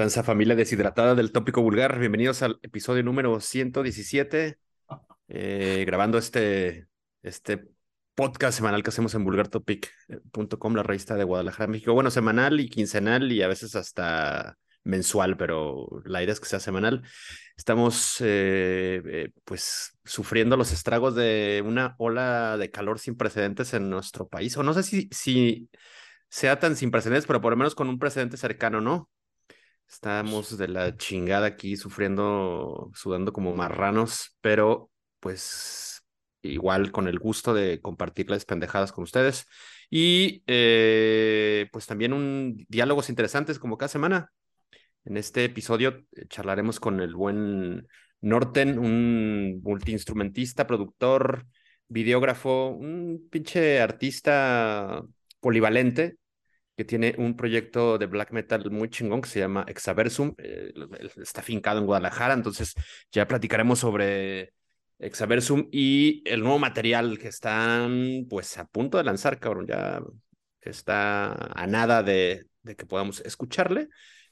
Transa familia deshidratada del tópico vulgar, bienvenidos al episodio número 117, eh, grabando este, este podcast semanal que hacemos en vulgartopic.com, la revista de Guadalajara, México. Bueno, semanal y quincenal y a veces hasta mensual, pero la idea es que sea semanal. Estamos eh, eh, pues sufriendo los estragos de una ola de calor sin precedentes en nuestro país, o no sé si, si sea tan sin precedentes, pero por lo menos con un precedente cercano, ¿no? Estamos de la chingada aquí sufriendo, sudando como marranos, pero pues igual con el gusto de compartir las pendejadas con ustedes. Y eh, pues también un diálogos interesantes como cada semana. En este episodio eh, charlaremos con el buen Norten, un multiinstrumentista, productor, videógrafo, un pinche artista polivalente que tiene un proyecto de black metal muy chingón que se llama Exaversum. Eh, está fincado en Guadalajara, entonces ya platicaremos sobre Exaversum y el nuevo material que están pues a punto de lanzar, cabrón. Ya está a nada de, que podamos escucharle.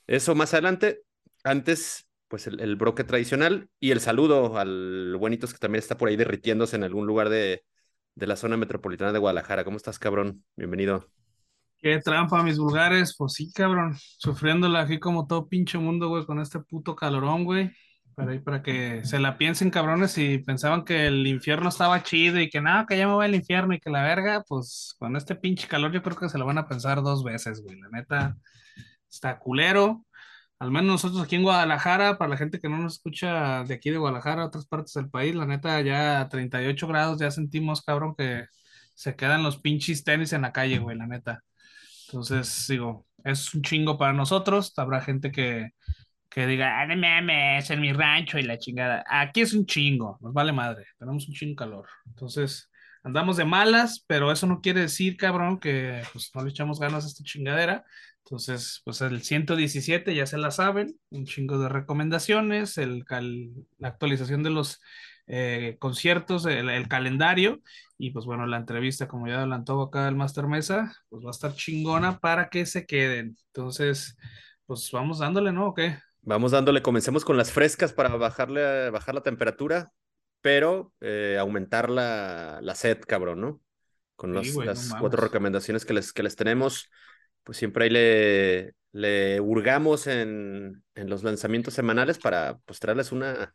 Eso más adelante. Antes, pues el, el, broque tradicional y el saludo al buenitos que también está por ahí derritiéndose en algún lugar de, de la zona metropolitana de Guadalajara. ¿Cómo estás, cabrón? Bienvenido. Qué trampa, mis vulgares. Pues sí, cabrón. Sufriéndola aquí como todo pinche mundo, güey, con este puto calorón, güey. Para, para que se la piensen, cabrones, y pensaban que el infierno estaba chido y que nada, que ya me voy al infierno y que la verga, pues con este pinche calor yo creo que se lo van a pensar dos veces, güey. La neta, está culero. Al menos nosotros aquí en Guadalajara, para la gente que no nos escucha de aquí de Guadalajara, otras partes del país, la neta, ya a 38 grados ya sentimos, cabrón, que se quedan los pinches tenis en la calle, güey, la neta. Entonces, digo, es un chingo para nosotros. Habrá gente que, que diga, ah, no mames, en mi rancho y la chingada. Aquí es un chingo, nos vale madre, tenemos un chingo calor. Entonces, andamos de malas, pero eso no quiere decir, cabrón, que pues no le echamos ganas a esta chingadera. Entonces, pues el 117 ya se la saben, un chingo de recomendaciones, el la actualización de los eh, conciertos, el, el, calendario y pues bueno, la entrevista, como ya adelantó acá el Master Mesa, pues va a estar chingona para que se queden. Entonces, pues vamos dándole, ¿no? ¿O qué? Vamos dándole, comencemos con las frescas para bajarle, bajar la temperatura, pero eh, aumentar la, la sed, cabrón, ¿no? Con los, sí, güey, las no cuatro recomendaciones que les, que les tenemos, pues siempre ahí le, le hurgamos en, en los lanzamientos semanales para pues traerles una,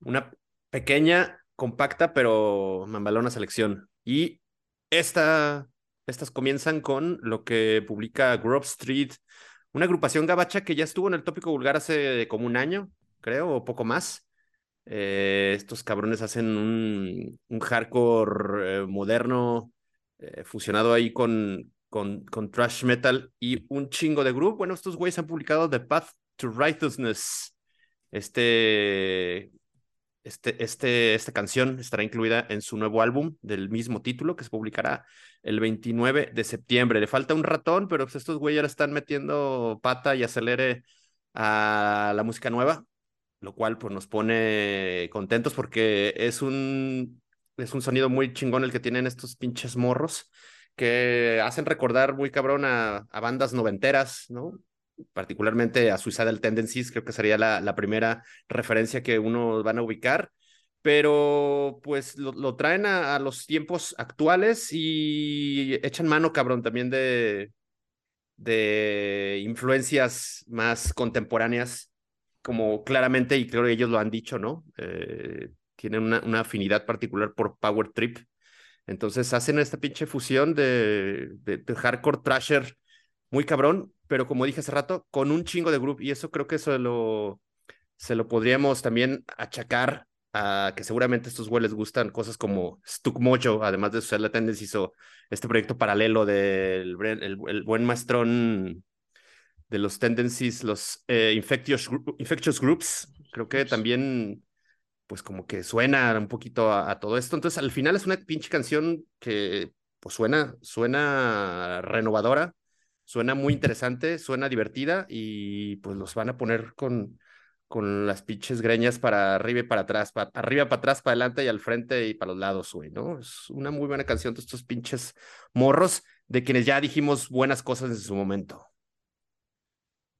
una pequeña, compacta, pero mambalona selección. Y esta, estas comienzan con lo que publica Grove Street, una agrupación gabacha que ya estuvo en el tópico vulgar hace como un año, creo, o poco más. Eh, estos cabrones hacen un, hardcore eh, moderno eh, fusionado ahí con, con, con trash metal y un chingo de groove. Bueno, estos güeyes han publicado The Path to Righteousness, este este, este, esta canción estará incluida en su nuevo álbum del mismo título que se publicará el 29 de septiembre. Le falta un ratón, pero pues estos güeyes ahora están metiendo pata y acelere a la música nueva, lo cual pues nos pone contentos porque es un, es un sonido muy chingón el que tienen estos pinches morros que hacen recordar muy cabrón a, a bandas noventeras, ¿no? Particularmente a Suicidal Tendencies, creo que sería la, la primera referencia que uno van a ubicar, pero pues lo, lo traen a, los tiempos actuales y echan mano, cabrón, también de, de influencias más contemporáneas, como claramente, y creo que ellos lo han dicho, ¿no? Eh, tienen una, una afinidad particular por Power Trip. Entonces hacen esta pinche fusión de, de, de hardcore trasher muy cabrón, pero como dije hace rato, con un chingo de grupo, y eso creo que eso lo, se lo podríamos también achacar a que seguramente estos güeyes gustan cosas como Stuck Mojo, además de la Tendency hizo este proyecto paralelo del el, el buen maestrón de los Tendencies, los eh, infectious, infectious Groups, creo que también pues como que suena un poquito a, a, todo esto. Entonces al final es una pinche canción que pues suena, suena renovadora, suena muy interesante, suena divertida y pues los van a poner con, con las pinches greñas para arriba y para atrás, para arriba, para atrás, para adelante y al frente y para los lados, güey, ¿no? Es una muy buena canción de estos pinches morros de quienes ya dijimos buenas cosas en su momento.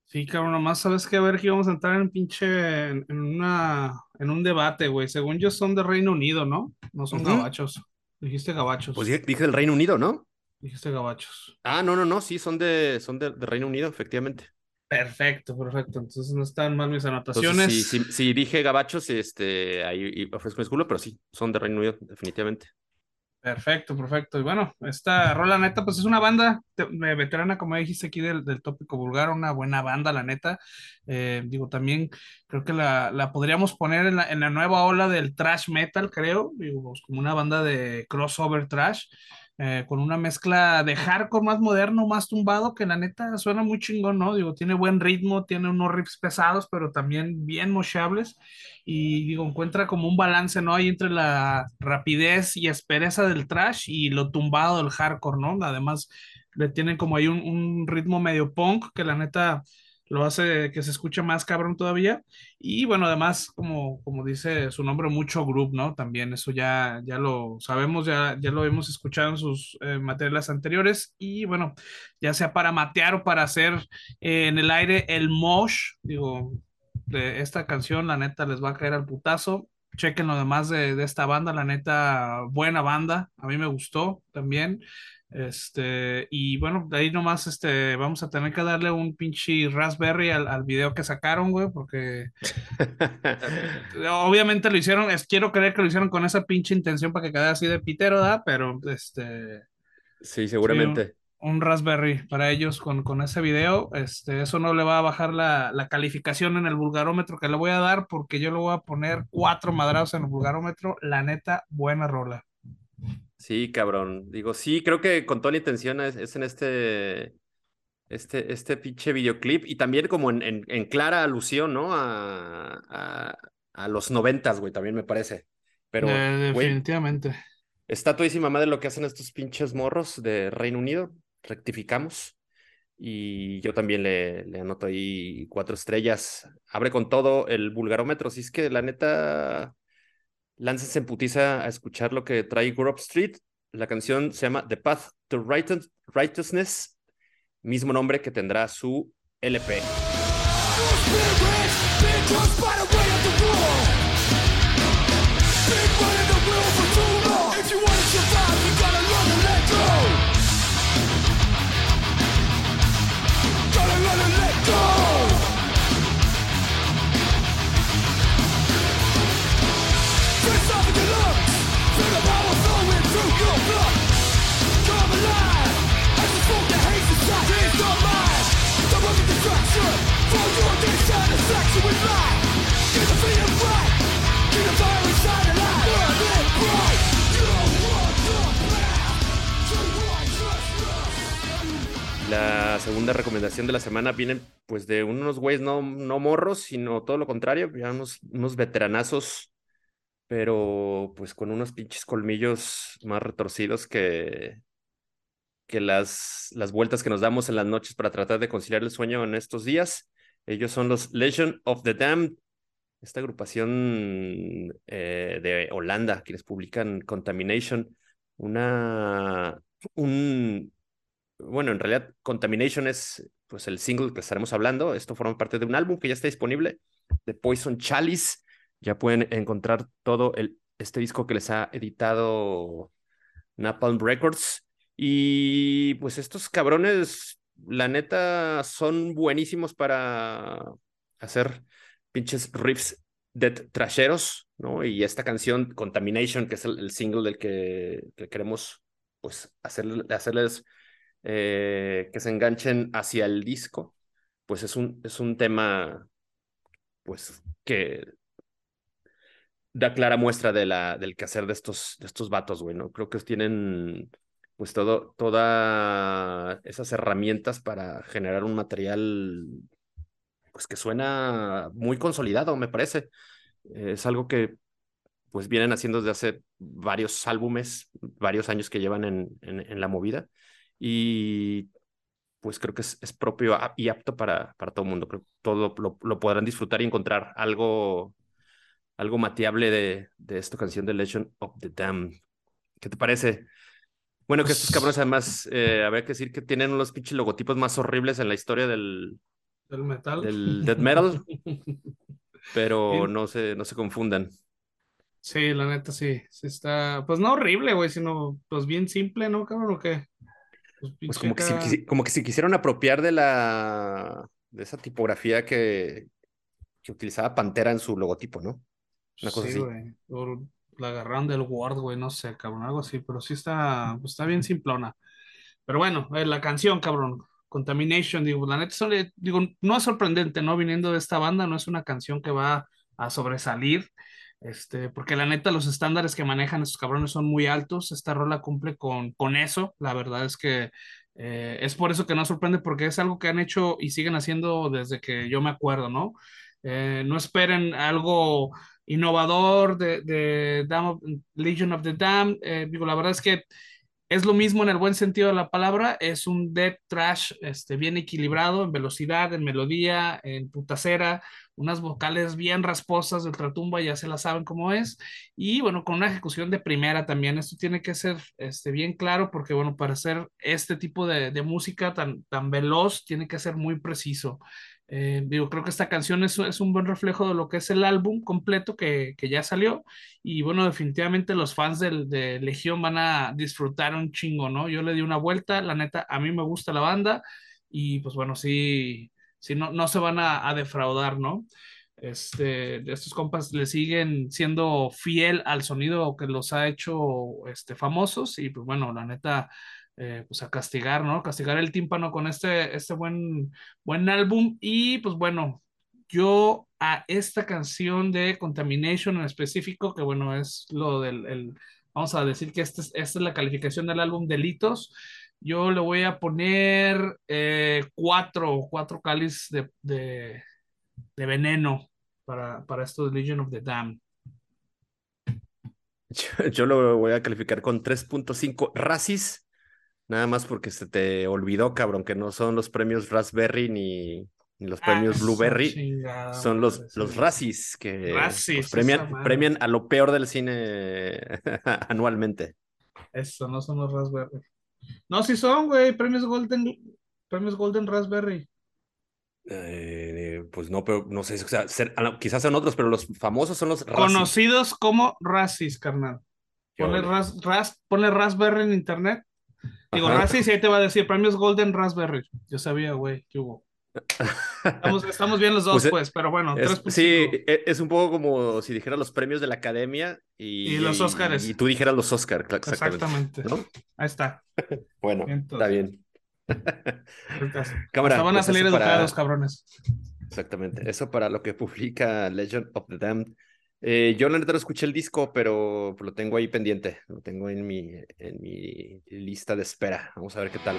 Sí, cabrón, nomás sabes que a ver que íbamos a entrar en pinche, en, una, en un debate, güey. Según yo son de Reino Unido, ¿no? No son gabachos. Dijiste gabachos. Pues dije, del Reino Unido, ¿no? Dijiste gabachos. Ah, no, no, no, sí, son de, son de, Reino Unido, efectivamente. Perfecto, perfecto. Entonces no están mal mis anotaciones. Si dije gabachos, este, ahí ofrezco mi pero sí, son de Reino Unido, definitivamente. Perfecto, perfecto. Y bueno, esta rola neta, pues es una banda veterana, como dijiste aquí del, tópico vulgar, una buena banda, la neta. Eh, digo, también creo que la, la podríamos poner en la, en la, nueva ola del trash metal, creo, digo, pues, como una banda de crossover trash. Eh, con una mezcla de hardcore más moderno, más tumbado, que la neta suena muy chingón, ¿no? Digo, tiene buen ritmo, tiene unos riffs pesados, pero también bien mochables, y digo, encuentra como un balance, ¿no? Ahí entre la rapidez y aspereza del trash y lo tumbado del hardcore, ¿no? Además, le tienen como ahí un, un ritmo medio punk, que la neta lo hace que se escuche más cabrón todavía. Y bueno, además, como, como dice su nombre, mucho group, ¿no? También eso ya, ya lo sabemos, ya, ya lo hemos escuchado en sus eh, materiales anteriores. Y bueno, ya sea para matear o para hacer eh, en el aire el mosh, digo, de esta canción, la neta les va a caer al putazo. Chequen lo demás de, de esta banda, la neta, buena banda, a mí me gustó también. Este, y bueno, de ahí nomás este, vamos a tener que darle un pinche Raspberry al, al video que sacaron, güey, porque obviamente lo hicieron, es, quiero creer que lo hicieron con esa pinche intención para que quede así de pitero, ¿da? Pero este. Sí, seguramente. un, Raspberry para ellos con, con ese video, este, eso no le va a bajar la, la, calificación en el vulgarómetro que le voy a dar, porque yo le voy a poner cuatro madrados en el vulgarómetro, la neta, buena rola. Sí, cabrón. Digo, sí, creo que con toda la intención es, en este, este, este pinche videoclip y también como en, en, clara alusión, ¿no? A, a, los noventas, güey, también me parece. Pero, definitivamente. está todísima madre lo que hacen estos pinches morros de Reino Unido. Rectificamos. Y yo también le, le anoto ahí cuatro estrellas. Abre con todo el vulgarómetro. Si es que la neta láncense en putiza a escuchar lo que trae Grove Street. La canción se llama The Path to Righteousness, mismo nombre que tendrá su LP. Segunda recomendación de la semana viene pues de unos güeyes no, no morros, sino todo lo contrario, unos, unos veteranazos, pero pues con unos pinches colmillos más retorcidos que, que las, las vueltas que nos damos en las noches para tratar de conciliar el sueño en estos días. Ellos son los Legend of the Damned, esta agrupación eh, de Holanda, quienes publican Contamination, una, un, bueno, en realidad Contamination es pues el single que estaremos hablando. Esto forma parte de un álbum que ya está disponible de Poison Chalice. Ya pueden encontrar todo el, este disco que les ha editado Napalm Records. Y pues estos cabrones, la neta, son buenísimos para hacer pinches riffs de trasheros, ¿no? Y esta canción, Contamination, que es el, single del que, queremos, pues, hacerles eh, que se enganchen hacia el disco, pues es un, es un tema, pues, que da clara muestra del quehacer de estos, de estos vatos, güey, ¿no? Creo que tienen pues todo, todas esas herramientas para generar un material pues que suena muy consolidado, me parece. Es algo que pues vienen haciendo desde hace varios álbumes, varios años que llevan en, en, la movida y pues creo que es, es, propio y apto para, para todo el mundo. Creo que todo lo, lo, podrán disfrutar y encontrar algo, algo mateable de, de esta canción de Legend of the Damned. ¿Qué te parece? Bueno, que estos cabrones además, eh, habría que decir que tienen unos pinches logotipos más horribles en la historia del, del metal. Del death metal. pero no se, no se confundan. Sí, la neta sí, sí está, pues no horrible, güey, sino pues bien simple, ¿no, cabrón? ¿O qué? Pues, pues como, que si, como que si quisieron apropiar de la, de esa tipografía que, que utilizaba Pantera en su logotipo, ¿no? Una cosa sí, güey. la agarraron del Word, güey, no sé, cabrón, algo así, pero sí está, pues está bien simplona. Pero bueno, eh, la canción, cabrón, Contamination, digo, la neta, digo, no es sorprendente, ¿no? Viniendo de esta banda, no es una canción que va a sobresalir, este, porque la neta, los estándares que manejan estos cabrones son muy altos, esta rola cumple con, con eso, la verdad es que eh, es por eso que no sorprende, porque es algo que han hecho y siguen haciendo desde que yo me acuerdo, ¿no? Eh, no esperen algo innovador de, de Legion of the Dam. Eh, digo, la verdad es que es lo mismo en el buen sentido de la palabra, es un death trash este, bien equilibrado en velocidad, en melodía, en putacera, unas vocales bien rasposas de ultratumba, ya se la saben cómo es, y bueno, con una ejecución de primera también, esto tiene que ser este, bien claro porque bueno, para hacer este tipo de, de música tan, tan veloz, tiene que ser muy preciso. Eh, digo, creo que esta canción es, es, un buen reflejo de lo que es el álbum completo que, que ya salió. Y bueno, definitivamente los fans del, de Legión van a disfrutar un chingo, ¿no? Yo le di una vuelta, la neta, a mí me gusta la banda y pues bueno, sí, sí no, no se van a, a defraudar, ¿no? Este, estos compas le siguen siendo fiel al sonido que los ha hecho este, famosos y pues bueno, la neta, eh, pues a castigar, ¿no? Castigar el tímpano con este, este buen, buen álbum. Y pues bueno, yo a esta canción de Contamination en específico, que bueno, es lo del, el, vamos a decir que este esta es la calificación del álbum Delitos. Yo le voy a poner eh, cuatro, cuatro cáliz de, de, de, veneno para, para esto de Legion of the Dam. Yo, yo, lo voy a calificar con 3.5 racis Nada más porque se te olvidó, cabrón, que no son los premios Raspberry ni, ni los premios ah, Blueberry. son los, los Razzies que pues, premian, premian a lo peor del cine anualmente. Eso, no son los Raspberry. No, sí son, güey, premios Golden, premios Golden Raspberry. Eh, pues no, pero no sé, o sea, quizás sean otros, pero los famosos son los Conocidos como Razzies, carnal. Ponle, ras, ponle Raspberry en internet Digo, Razi sí te va a decir premios Golden Raspberry. Yo sabía, güey, que hubo. Estamos, bien los dos, pues, pues pero bueno. sí, e, es un poco como si dijera los premios de la academia y, los Oscars. Y, tú dijeras los Oscars, exactamente. Ahí está. bueno, está bien. Cámara, van a pues salir educados, cabrones. Exactamente. Eso para lo que publica Legend of the Damned. Eh, yo la neta no escuché el disco, pero lo tengo ahí pendiente. Lo tengo en mi, en mi lista de espera. Vamos a ver qué tal.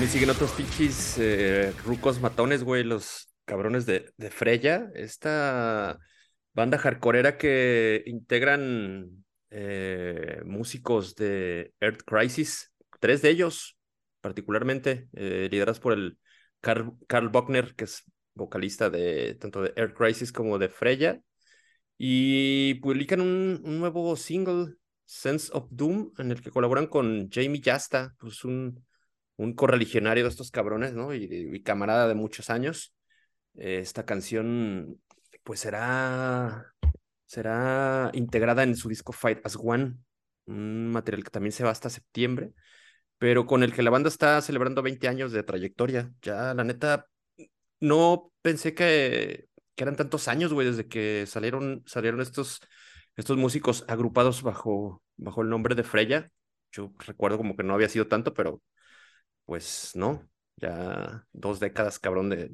Bueno, siguen otros pinches eh, rucos matones, güey, los cabrones de, de Freya. Esta banda hardcoreera que integran eh, músicos de Earth Crisis, tres de ellos particularmente, eh, liderados por el Carl, Carl Buckner, que es vocalista de tanto de Earth Crisis como de Freya, y publican un, un nuevo single, Sense of Doom, en el que colaboran con Jamie Yasta, pues un un correligionario de estos cabrones, ¿no? Y, camarada de muchos años. Eh, esta canción, pues será, será integrada en su disco Fight as One, un material que también se va hasta septiembre, pero con el que la banda está celebrando 20 años de trayectoria. Ya, la neta, no pensé que, que eran tantos años, güey, desde que salieron, salieron estos, estos músicos agrupados bajo, bajo el nombre de Freya. Yo recuerdo como que no había sido tanto, pero pues no, ya dos décadas, cabrón, de,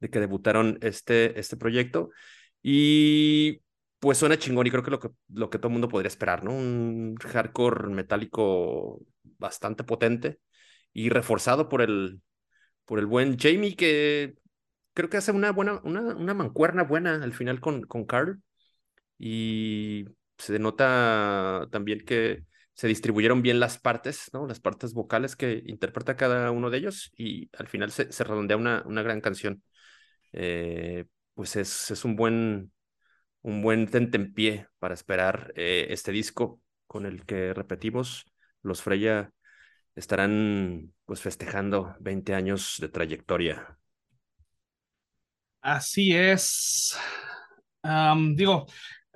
de, que debutaron este, este proyecto. Y pues suena chingón y creo que lo que, lo que todo el mundo podría esperar, ¿no? Un hardcore metálico bastante potente y reforzado por el, por el buen Jamie que creo que hace una buena, una, una mancuerna buena al final con, con Carl y se nota también que se distribuyeron bien las partes, ¿no? Las partes vocales que interpreta cada uno de ellos y al final se, se redondea una, una gran canción. Eh, pues es, es un buen, un buen tentempié para esperar eh, este disco con el que repetimos, los Freya estarán pues festejando 20 años de trayectoria. Así es. digo,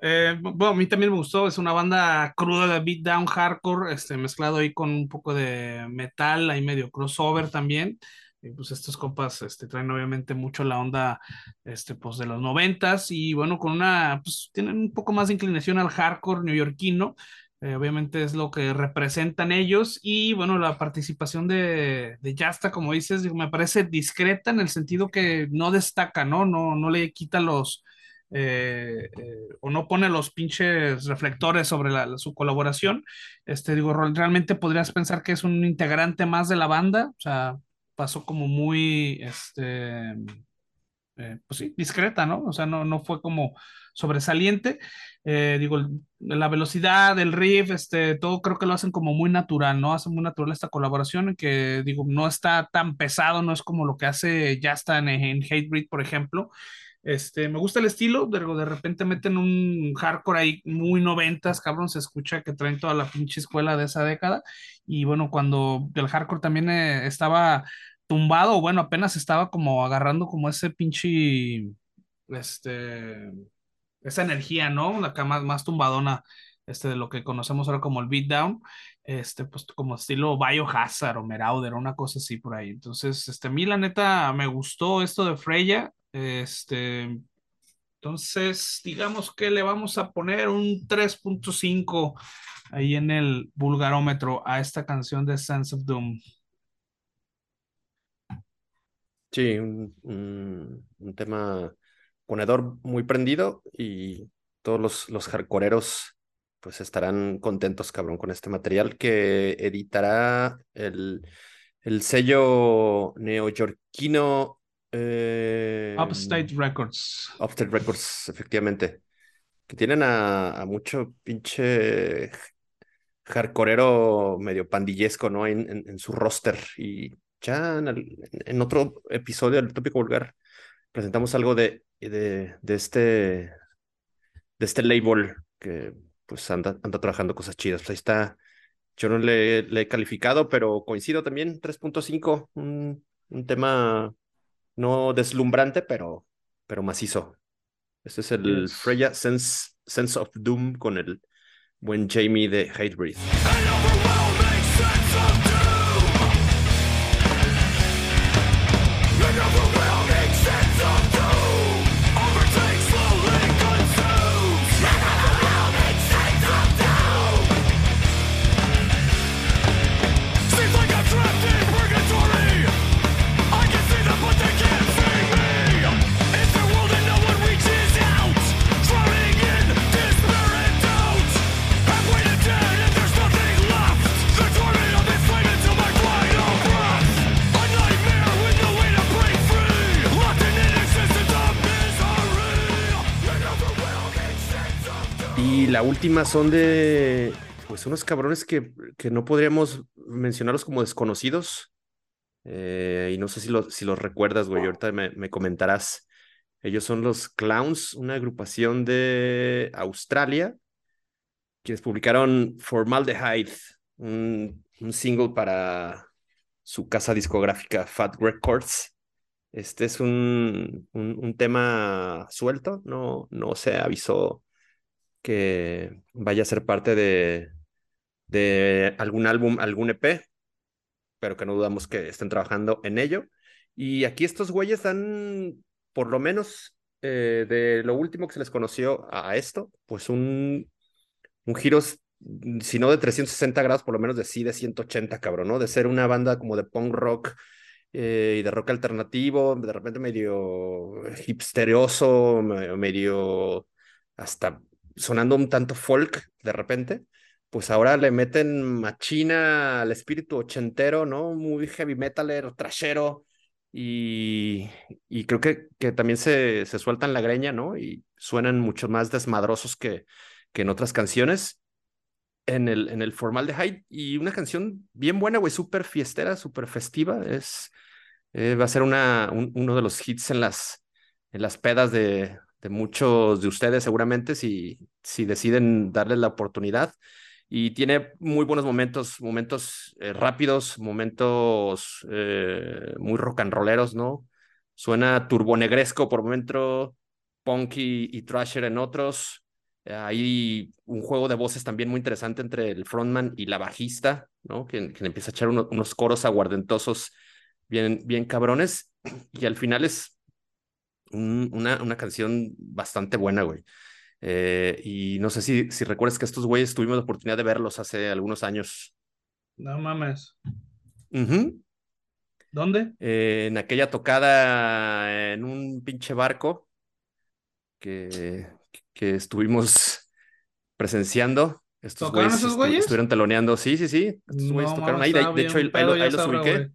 eh, bueno, a mí también me gustó, es una banda cruda de beatdown hardcore, este, mezclado ahí con un poco de metal, ahí medio crossover también. Y pues estos compas este, traen obviamente mucho la onda este, pues, de los noventas y bueno, con una, pues tienen un poco más de inclinación al hardcore neoyorquino, eh, obviamente es lo que representan ellos y bueno, la participación de, de Yasta, como dices, me parece discreta en el sentido que no destaca, ¿no? No, no le quita los, eh, eh, o no pone los pinches reflectores sobre su colaboración, este, digo, realmente podrías pensar que es un integrante más de la banda, o sea, pasó como muy, este, eh, pues sí, discreta, ¿no? O sea, no, no fue como sobresaliente. digo, la velocidad, el riff, este, todo creo que lo hacen como muy natural, ¿no? Hacen muy natural esta colaboración, que digo, no está tan pesado, no es como lo que hace está en, en Hatebreed, por ejemplo, este, me gusta el estilo, de, de repente meten un hardcore ahí muy noventas, cabrón, se escucha que traen toda la pinche escuela de esa década. Y bueno, cuando el hardcore también eh, estaba tumbado, bueno, apenas estaba como agarrando como ese pinche, este, esa energía, ¿no? La más, más tumbadona, este, de lo que conocemos ahora como el beatdown, este, pues como estilo Biohazard o Merauder, una cosa así por ahí. Entonces, este, a mí la neta me gustó esto de Freya, este, entonces, digamos que le vamos a poner un 3.5 ahí en el vulgarómetro a esta canción de Sense of Doom. Sí, un, tema ponedor muy prendido y todos los, los pues estarán contentos, cabrón, con este material que editará el, el sello neoyorquino eh, Upstate Records. Upstate Records, efectivamente. Que tienen a, mucho pinche hardcoreero medio pandillesco, ¿no? En, en, su roster. Y ya en, otro episodio del Tópico Vulgar presentamos algo de, de, de este de este label que pues anda, anda trabajando cosas chidas. Pues ahí está. Yo no le, le he calificado, pero coincido también, 3.5, un, un tema no deslumbrante, pero, pero macizo. Este es el Freya Sense, Sense of Doom con el buen Jamie de Hatebreed. La última son de pues unos cabrones que, que no podríamos mencionarlos como desconocidos. Eh, y no sé si, si los recuerdas, güey. Ahorita me, me, comentarás. Ellos son los Clowns, una agrupación de Australia, quienes publicaron Formaldehyde, un, un single para su casa discográfica Fat Records. Este es un, un, un tema suelto, no, no se avisó que vaya a ser parte de, de algún álbum, algún EP, pero que no dudamos que estén trabajando en ello. Y aquí estos güeyes dan, por lo menos eh, de lo último que se les conoció a esto, pues un, un giro, si no de 360 grados, por lo menos de sí de 180, cabrón, ¿no? De ser una banda como de punk rock eh, y de rock alternativo, de repente medio hipsteroso, medio hasta sonando un tanto folk de repente, pues ahora le meten machina al espíritu ochentero, ¿no? Muy heavy metaler, trashero, y, creo que, también se, se sueltan la greña, ¿no? Y suenan mucho más desmadrosos que, que en otras canciones. En el, en el formal de Hyde y una canción bien buena, güey, súper fiestera, súper festiva. Es, eh, va a ser uno de los hits en las, en las pedas de, de muchos de ustedes, seguramente, si, si deciden darle la oportunidad. Y tiene muy buenos momentos, momentos eh, rápidos, momentos eh, muy rock and rolleros, ¿no? Suena turbonegresco por momento, punky y thrasher en otros. hay un juego de voces también muy interesante entre el frontman y la bajista, ¿no? Que, que empieza a echar unos coros aguardentosos bien, bien cabrones. Y al final es una, una canción bastante buena, güey. Eh, y no sé si, si recuerdas que estos güeyes tuvimos la oportunidad de verlos hace algunos años. No mames. Uh ¿Dónde? Eh, en aquella tocada en un pinche barco que, que estuvimos presenciando. Estos güeyes esos güeyes? estuvieron teloneando. Sí, sí, sí. Estos güeyes tocaron ahí. De, hecho, ahí, ahí los ubiqué.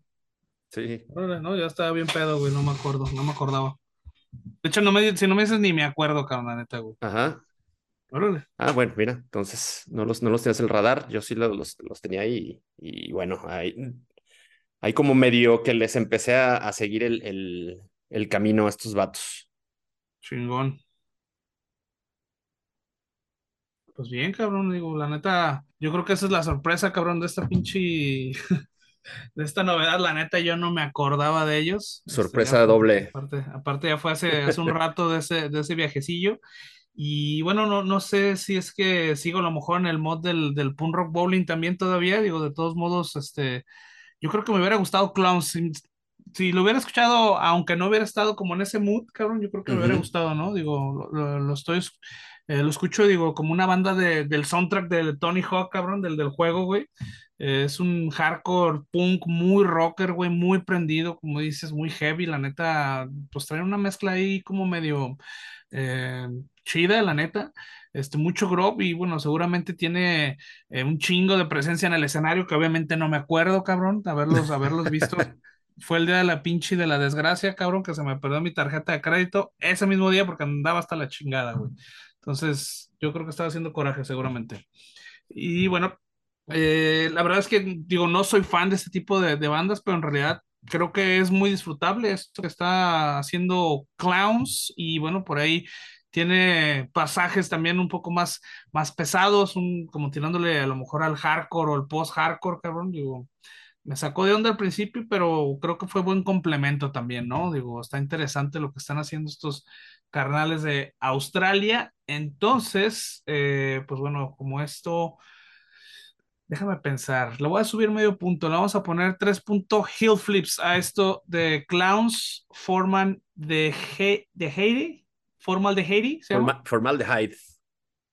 Sí. no, ya estaba bien pedo, güey, no me acuerdo, no me acordaba. De hecho, no me, si no me dices ni me acuerdo, cabrón, neta, güey. Ajá. Órale. Ah, bueno, mira, entonces no los, no los tenías el radar, yo sí los, los, tenía ahí y, bueno, ahí, ahí como medio que les empecé a, a seguir el, el, el camino a estos vatos. Chingón. Pues bien, cabrón, digo, la neta, yo creo que esa es la sorpresa, cabrón, de esta pinche de esta novedad, la neta, yo no me acordaba de ellos. Este, Sorpresa doble. Aparte, aparte, ya fue hace, hace un rato de ese, de ese viajecillo. Y bueno, no, no sé si es que sigo a lo mejor en el mod del, del Punk Rock Bowling también todavía. Digo, de todos modos, este, yo creo que me hubiera gustado Clowns. Si, lo hubiera escuchado, aunque no hubiera estado como en ese mood, cabrón, yo creo que me hubiera gustado, ¿no? Digo, lo, lo, estoy, eh, lo escucho, digo, como una banda de, del soundtrack de Tony Hawk, cabrón, del, del juego, güey es un hardcore punk muy rocker, güey, muy prendido, como dices, muy heavy. La neta, pues trae una mezcla ahí como medio eh, chida, la neta. Este, mucho grove y bueno, seguramente tiene eh, un chingo de presencia en el escenario que obviamente no me acuerdo, cabrón, haberlos, haberlos visto. Fue el día de la pinche y de la desgracia, cabrón, que se me perdió mi tarjeta de crédito ese mismo día porque andaba hasta la chingada, güey. Entonces, yo creo que estaba haciendo coraje, seguramente. Y bueno, eh, la verdad es que, digo, no soy fan de este tipo de, bandas, pero en realidad creo que es muy disfrutable esto que está haciendo Clowns y bueno, por ahí tiene pasajes también un poco más, más pesados, un, como tirándole a lo mejor al hardcore o el post-hardcore, cabrón, digo, me sacó de onda al principio, pero creo que fue buen complemento también, ¿no? Digo, está interesante lo que están haciendo estos carnales de Australia. Entonces, eh, pues bueno, como esto Déjame pensar. Le voy a subir medio punto. Le vamos a poner tres puntos hill flips a esto de Clowns Forman de, He de Heidi. Formal de Heidi. formal de Hyde.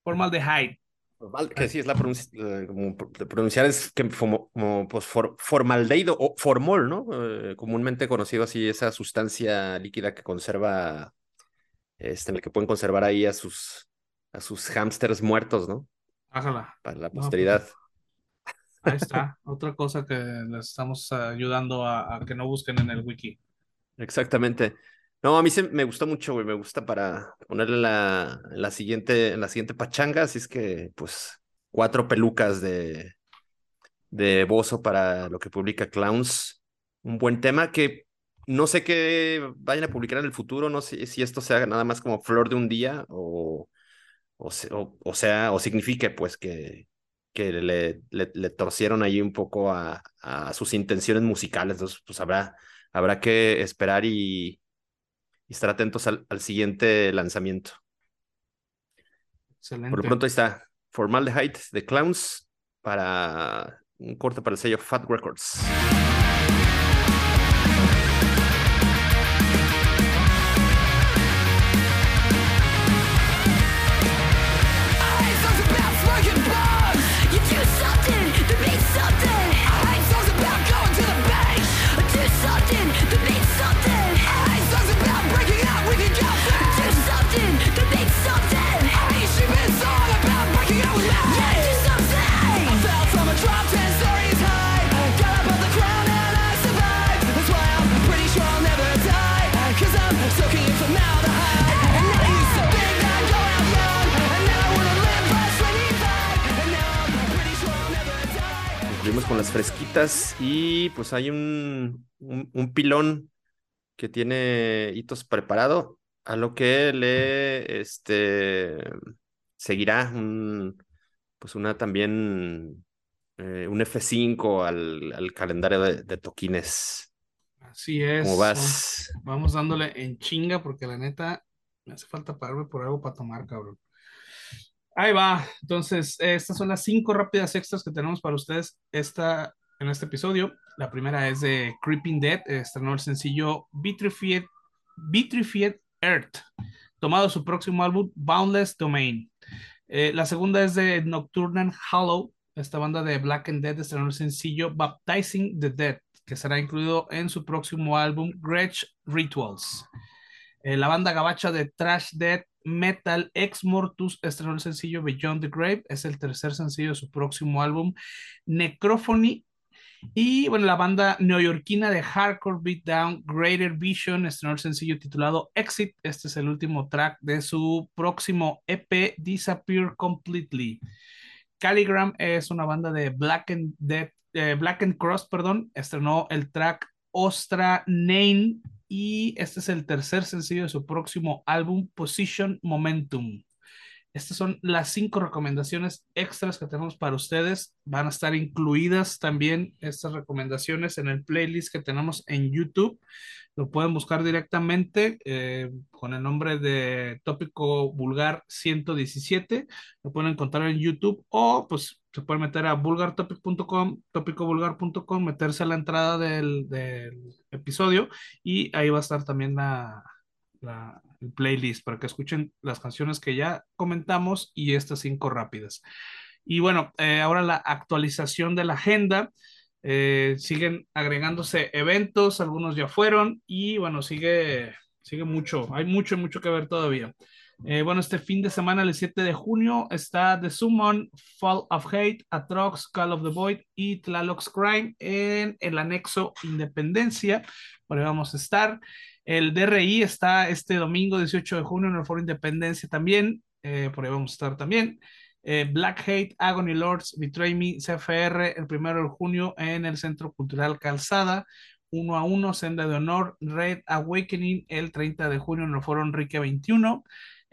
Formal de Hyde. Formal, que sí es la pronunciación, como pronunciar es que como, pues formaldehído o formol, ¿no? Eh, comúnmente conocido así, esa sustancia líquida que conserva, este, que pueden conservar ahí a sus, a sus hámsters muertos, ¿no? Para la pues, posteridad. Ahí está, otra cosa que les estamos ayudando a, que no busquen en el wiki. Exactamente. No, a mí se, me gustó mucho, güey. Me gusta para ponerle la, la, siguiente, la siguiente pachanga. Así es que, pues, cuatro pelucas de, de Bozo para lo que publica Clowns. Un buen tema que no sé qué vayan a publicar en el futuro. No sé si esto sea nada más como flor de un día o, o, o sea, o signifique, pues, que, que le, le, torcieron ahí un poco a, a, sus intenciones musicales. Entonces, pues habrá, habrá que esperar y, estar atentos al, al, siguiente lanzamiento. Excelente. Por lo pronto ahí está Formaldehyde de Clowns para un corte para el sello Fat Records. Fresquitas y pues hay un, un, pilón que tiene hitos preparado, a lo que le este, seguirá un, pues una también eh, un F5 al, al calendario de, toquines. Así es. ¿Cómo vas? Vamos dándole en chinga porque la neta me hace falta pararme por algo para tomar, cabrón. Ahí va. Entonces, estas son las cinco rápidas extras que tenemos para ustedes esta, en este episodio. La primera es de Creeping Dead, estrenó el sencillo Vitrified, Vitrified Earth, tomado su próximo álbum Boundless Domain. Eh, la segunda es de Nocturnal Hollow, esta banda de Black and Dead estrenó el sencillo Baptizing the Dead, que será incluido en su próximo álbum Gretsch Rituals. Eh, la banda gabacha de Trash Dead Metal Ex Mortus estrenó el sencillo Beyond the Grave, es el tercer sencillo de su próximo álbum Necrophony. Y bueno, la banda neoyorquina de hardcore beatdown Greater Vision estrenó el sencillo titulado Exit. Este es el último track de su próximo EP Disappear Completely. Calligram es una banda de Black and, Dead, eh, Black and Cross, perdón, estrenó el track Ostra Name y este es el tercer sencillo de su próximo álbum Position Momentum. Estas son las cinco recomendaciones extras que tenemos para ustedes. Van a estar incluidas también estas recomendaciones en el playlist que tenemos en YouTube. Lo pueden buscar directamente eh, con el nombre de Tópico Vulgar 117. Lo pueden encontrar en YouTube o pues se pueden meter a vulgartopic.com, tópicovulgar.com, meterse a la entrada del, del, episodio y ahí va a estar también la, la, el playlist para que escuchen las canciones que ya comentamos y estas cinco rápidas. Y bueno, eh, ahora la actualización de la agenda. Eh, siguen agregándose eventos, algunos ya fueron y bueno, sigue, sigue mucho, hay mucho, mucho que ver todavía. Eh, bueno, este fin de semana, el 7 de junio, está The Summon, Fall of Hate, Atrox, Call of the Void y Tlalocs Crime en el anexo Independencia. Por ahí vamos a estar. El DRI está este domingo 18 de junio en el Foro Independencia también, eh, por ahí vamos a estar también. Eh, Black Hate, Agony Lords, Betray Me, CFR, el primero de junio en el Centro Cultural Calzada, uno a uno, Senda de Honor, Red Awakening, el 30 de junio en el Foro Enrique 21.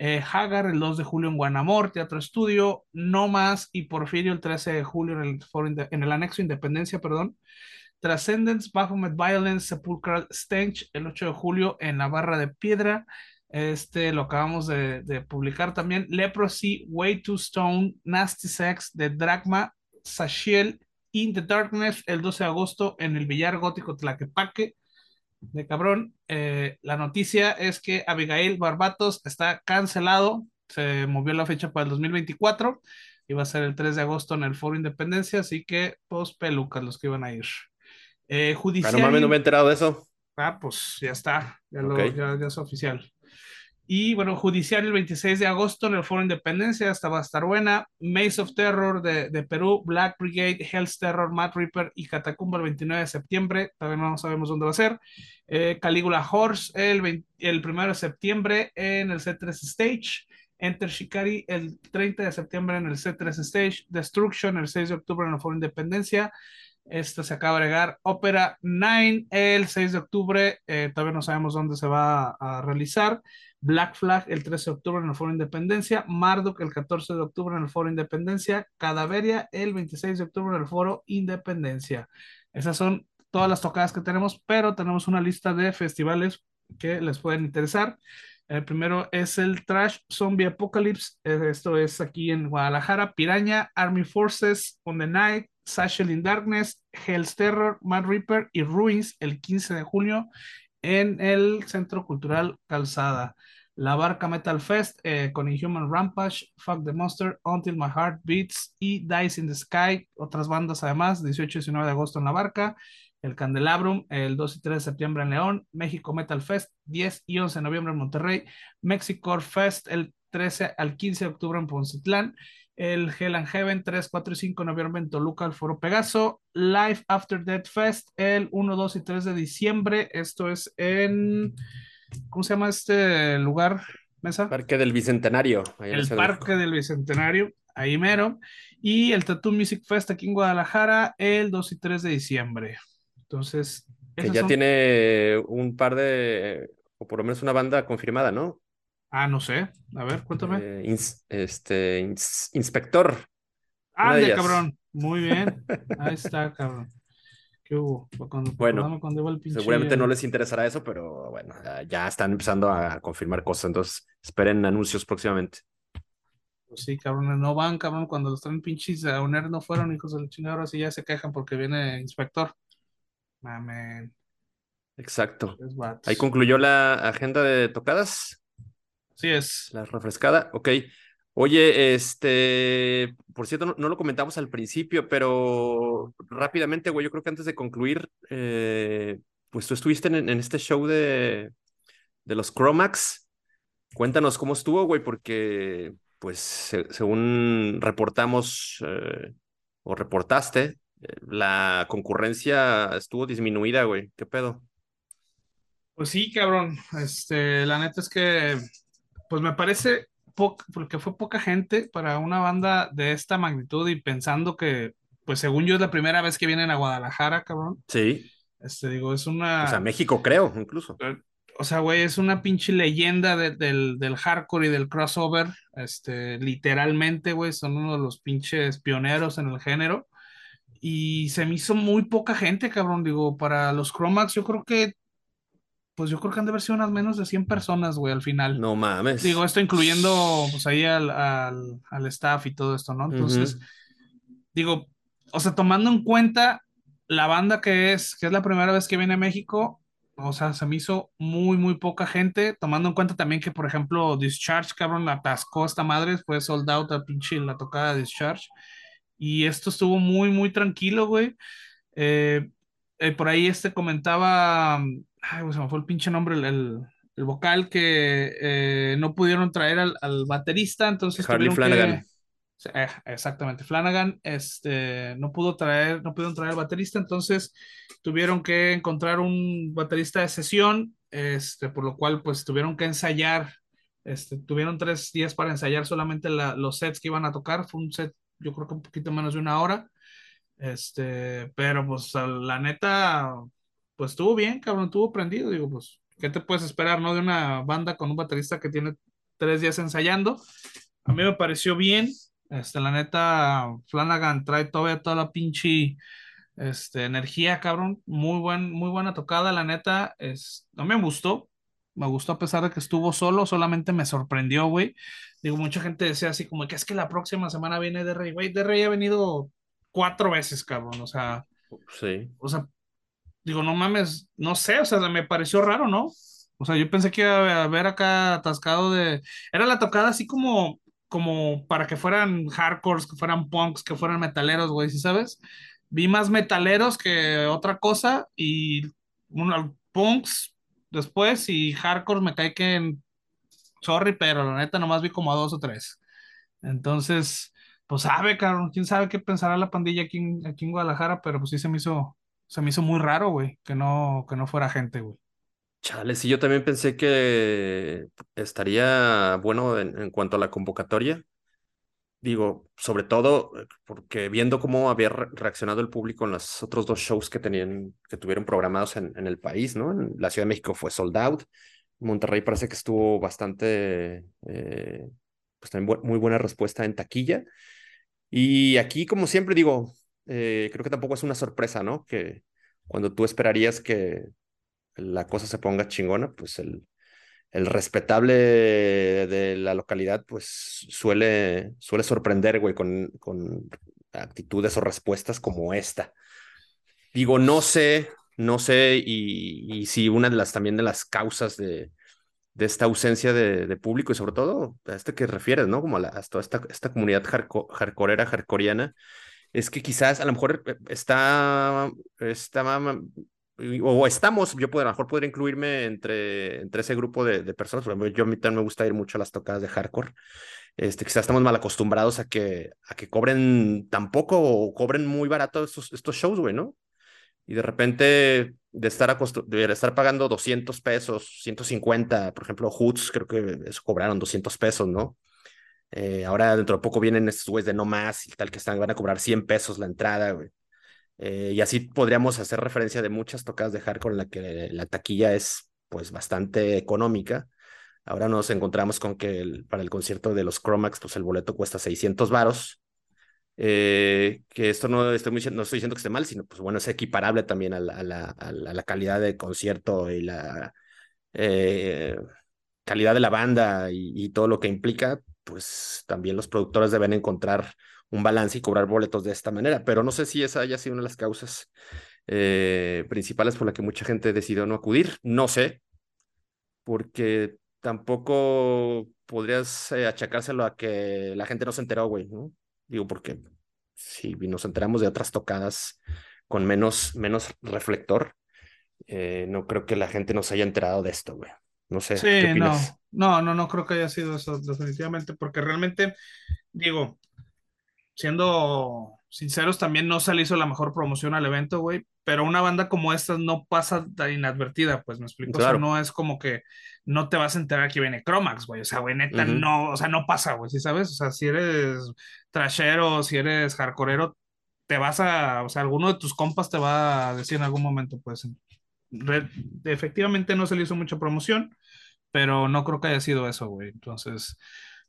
Eh, Hagar el 2 de julio en Guanamor, Teatro Estudio, No Más y Porfirio el 13 de julio en el, anexo Independencia, perdón. Transcendence, Baphomet Violence, Sepulchral Stench, el 8 de julio en la Barra de Piedra. Este lo acabamos de, publicar también. Leprosy, Way to Stone, Nasty Sex, The Dragma, Sashiel, In the Darkness, el 12 de agosto en el Villar Gótico Tlaquepaque. De cabrón. Eh, la noticia es que Abigail Barbatos está cancelado. Se movió la fecha para el 2024. Iba a ser el 3 de agosto en el Foro Independencia, así que pues pelucas los que iban a ir. Eh, judicial. no me he enterado de eso. Ah, pues ya está, ya, ya, es oficial. Y bueno, judicial el 26 de agosto en el Foro Independencia, esta va a estar buena. Maze of Terror de, de Perú, Black Brigade, Hell's Terror, Mad Reaper y Catacumba el 29 de septiembre, todavía no sabemos dónde va a ser. Eh, Calígula Horse el, el 1 de septiembre en el C3 Stage. Enter Shikari el 30 de septiembre en el C3 Stage. Destruction el 6 de octubre en el Foro Independencia. Esto se acaba de agregar. Opera 9 el 6 de octubre, eh, todavía no sabemos dónde se va a, realizar. Black Flag el 13 de octubre en el Foro Independencia. Marduk el 14 de octubre en el Foro Independencia. Cadaveria el 26 de octubre en el Foro Independencia. Esas son todas las tocadas que tenemos, pero tenemos una lista de festivales que les pueden interesar. El primero es el Trash Zombie Apocalypse. Eh, esto es aquí en Guadalajara. Piraña, Army Forces, On the Night, Sashel in Darkness, Hell's Terror, Mad Reaper y Ruins el 15 de junio en el Centro Cultural Calzada. La Barca Metal Fest eh, con Inhuman Rampage, Fuck the Monster, Until My Heart Beats y Dice in the Sky. Otras bandas además, 18 y 19 de agosto en La Barca. El Candelabrum, el 2 y 3 de septiembre en León. México Metal Fest, 10 y 11 de noviembre en Monterrey. Mexico Fest, el 13 al 15 de octubre en Poncitlán el Hell and Heaven 3, 4 y 5 de noviembre en Toluca, el Foro Pegaso, Life After Death Fest el 1, 2 y 3 de diciembre, esto es en, ¿cómo se llama este lugar, Mesa? Parque del Bicentenario. el Parque del Bicentenario, ahí mero. Y el Tattoo Music Fest aquí en Guadalajara el 2 y 3 de diciembre. Entonces. Que ya tiene un par de, o por lo menos una banda confirmada, ¿no? Ah, no sé. A ver, cuéntame. Eh, este, inspector. Ah, de cabrón. Muy bien. Ahí está, cabrón. ¿Qué hubo? bueno, seguramente no les interesará eso, pero bueno, ya están empezando a confirmar cosas, entonces esperen anuncios próximamente. Pues sí, cabrón, no van, cabrón, cuando los traen pinches a UNER no fueron hijos del chingado, ahora sí ya se quejan porque viene inspector. Mamen. Exacto. Ahí concluyó la agenda de tocadas. Sí es. La refrescada, ok. Oye, este, por cierto, no, lo comentamos al principio, pero rápidamente, güey, yo creo que antes de concluir, eh, pues tú estuviste en, este show de, de los Chromax. Cuéntanos cómo estuvo, güey, porque, pues, según reportamos eh, o reportaste, la concurrencia estuvo disminuida, güey. ¿Qué pedo? Pues sí, cabrón. Este, la neta es que, pues me parece porque fue poca gente para una banda de esta magnitud y pensando que, pues según yo es la primera vez que vienen a Guadalajara, cabrón. Sí. Este, digo, es una... O sea, México creo, incluso. Eh, o sea, güey, es una pinche leyenda del, del hardcore y del crossover. Este, literalmente, güey, son uno de los pinches pioneros en el género. Y se me hizo muy poca gente, cabrón. Digo, para los Chromax, yo creo que pues yo creo que han de haber sido unas menos de 100 personas, güey, al final. No mames. Digo, esto incluyendo, pues ahí al, al, staff y todo esto, ¿no? Entonces, digo, o sea, tomando en cuenta la banda que es, que es la primera vez que viene a México, o sea, se me hizo muy, muy poca gente, tomando en cuenta también que, por ejemplo, Discharge, cabrón, atascó esta madre, fue sold out a pinche la tocada Discharge. Y esto estuvo muy, muy tranquilo, güey. Eh, eh, por ahí este comentaba ay, se me fue el pinche nombre, el, el, vocal que eh, no pudieron traer al, al baterista, entonces Harley Flanagan. Exactamente, Flanagan este, no pudo traer, no pudieron traer al baterista, entonces tuvieron que encontrar un baterista de sesión, este, por lo cual pues tuvieron que ensayar, este, tuvieron tres días para ensayar solamente los sets que iban a tocar, fue un set yo creo que un poquito menos de una hora, este, pero pues la neta, pues estuvo bien, cabrón, estuvo prendido. Digo, pues, ¿qué te puedes esperar, no? De una banda con un baterista que tiene tres días ensayando. A mí me pareció bien. Este, la neta, Flanagan trae todavía toda la pinche este, energía, cabrón. Muy, buen, muy buena tocada, la neta. Es, no me gustó. Me gustó a pesar de que estuvo solo, solamente me sorprendió, güey. Digo, mucha gente decía así como que es que la próxima semana viene de Rey, güey. De Rey ha venido cuatro veces, cabrón. O sea, sí. O sea, digo, no mames, no sé, o sea, me pareció raro, ¿no? O sea, yo pensé que iba a haber acá atascado de... Era la tocada así como, como para que fueran hardcores, que fueran punks, que fueran metaleros, güey, ¿sí sabes? Vi más metaleros que otra cosa y unos punks después y hardcore me cae que en... Sorry, pero la neta nomás vi como a dos o tres. Entonces, pues sabe, cabrón, quién sabe qué pensará la pandilla aquí en, aquí en Guadalajara, pero pues sí se me hizo, se me hizo muy raro, güey, que no, que no fuera gente, güey. Chale, sí, yo también pensé que estaría bueno en, cuanto a la convocatoria. Digo, sobre todo eh, porque viendo cómo había reaccionado el público en los otros dos shows que tenían, que tuvieron programados en, el país, ¿no? En la Ciudad de México fue sold out. Monterrey parece que estuvo bastante, eh, pues también muy buena respuesta en taquilla. Y aquí, como siempre digo, eh, creo que tampoco es una sorpresa, ¿no? Que cuando tú esperarías que la cosa se ponga chingona, pues el, el respetable de la localidad, pues suele, suele sorprender, güey, con, con actitudes o respuestas como esta. Digo, no sé, no sé, y, si una de las también de las causas de, de esta ausencia de, público y sobre todo a este que refieres, ¿no? Como a, la, toda esta, esta comunidad hardcoreera, hardcoreana, es que quizás a lo mejor eh, está, está o estamos, yo puedo, a lo mejor podría incluirme entre, entre ese grupo de, personas, por ejemplo, yo a mí también me gusta ir mucho a las tocadas de hardcore, este, quizás estamos mal acostumbrados a que, a que cobren tan poco o cobren muy barato estos, estos shows, güey, ¿no? Y de repente de estar, de estar pagando 200 pesos, 150, por ejemplo, Hoots, creo que eso cobraron 200 pesos, ¿no? Eh, ahora dentro de poco vienen estos güeyes de no más y tal que están, van a cobrar 100 pesos la entrada, güey. Eh, y así podríamos hacer referencia de muchas tocadas de hardcore en la que la taquilla es pues bastante económica. Ahora nos encontramos con que para el concierto de los Chromax, pues el boleto cuesta 600 varos. Eh, que esto no estoy, muy, no estoy diciendo que esté mal, sino pues bueno, es equiparable también a la, a la, a la calidad de concierto y la eh, calidad de la banda y, y, todo lo que implica, pues también los productores deben encontrar un balance y cobrar boletos de esta manera, pero no sé si esa haya sido una de las causas eh, principales por la que mucha gente decidió no acudir, no sé, porque tampoco podrías eh, achacárselo a que la gente no se enteró, güey, ¿no? Digo, porque si nos enteramos de otras tocadas con menos, menos reflector, eh, no creo que la gente nos haya enterado de esto, güey. No sé. Sí, no, no, no, no creo que haya sido eso, definitivamente, porque realmente, digo, siendo sinceros, también no se le hizo la mejor promoción al evento, güey, pero una banda como esta no pasa tan inadvertida, pues me explico, o sea, no es como que no te vas a enterar que viene Cromax, güey, o sea, güey, neta, no, o sea, no pasa, güey, ¿sí sabes? O sea, si eres trashero, si eres hardcoreero, te vas a, o sea, alguno de tus compas te va a decir en algún momento, pues, efectivamente no se le hizo mucha promoción, pero no creo que haya sido eso, güey, entonces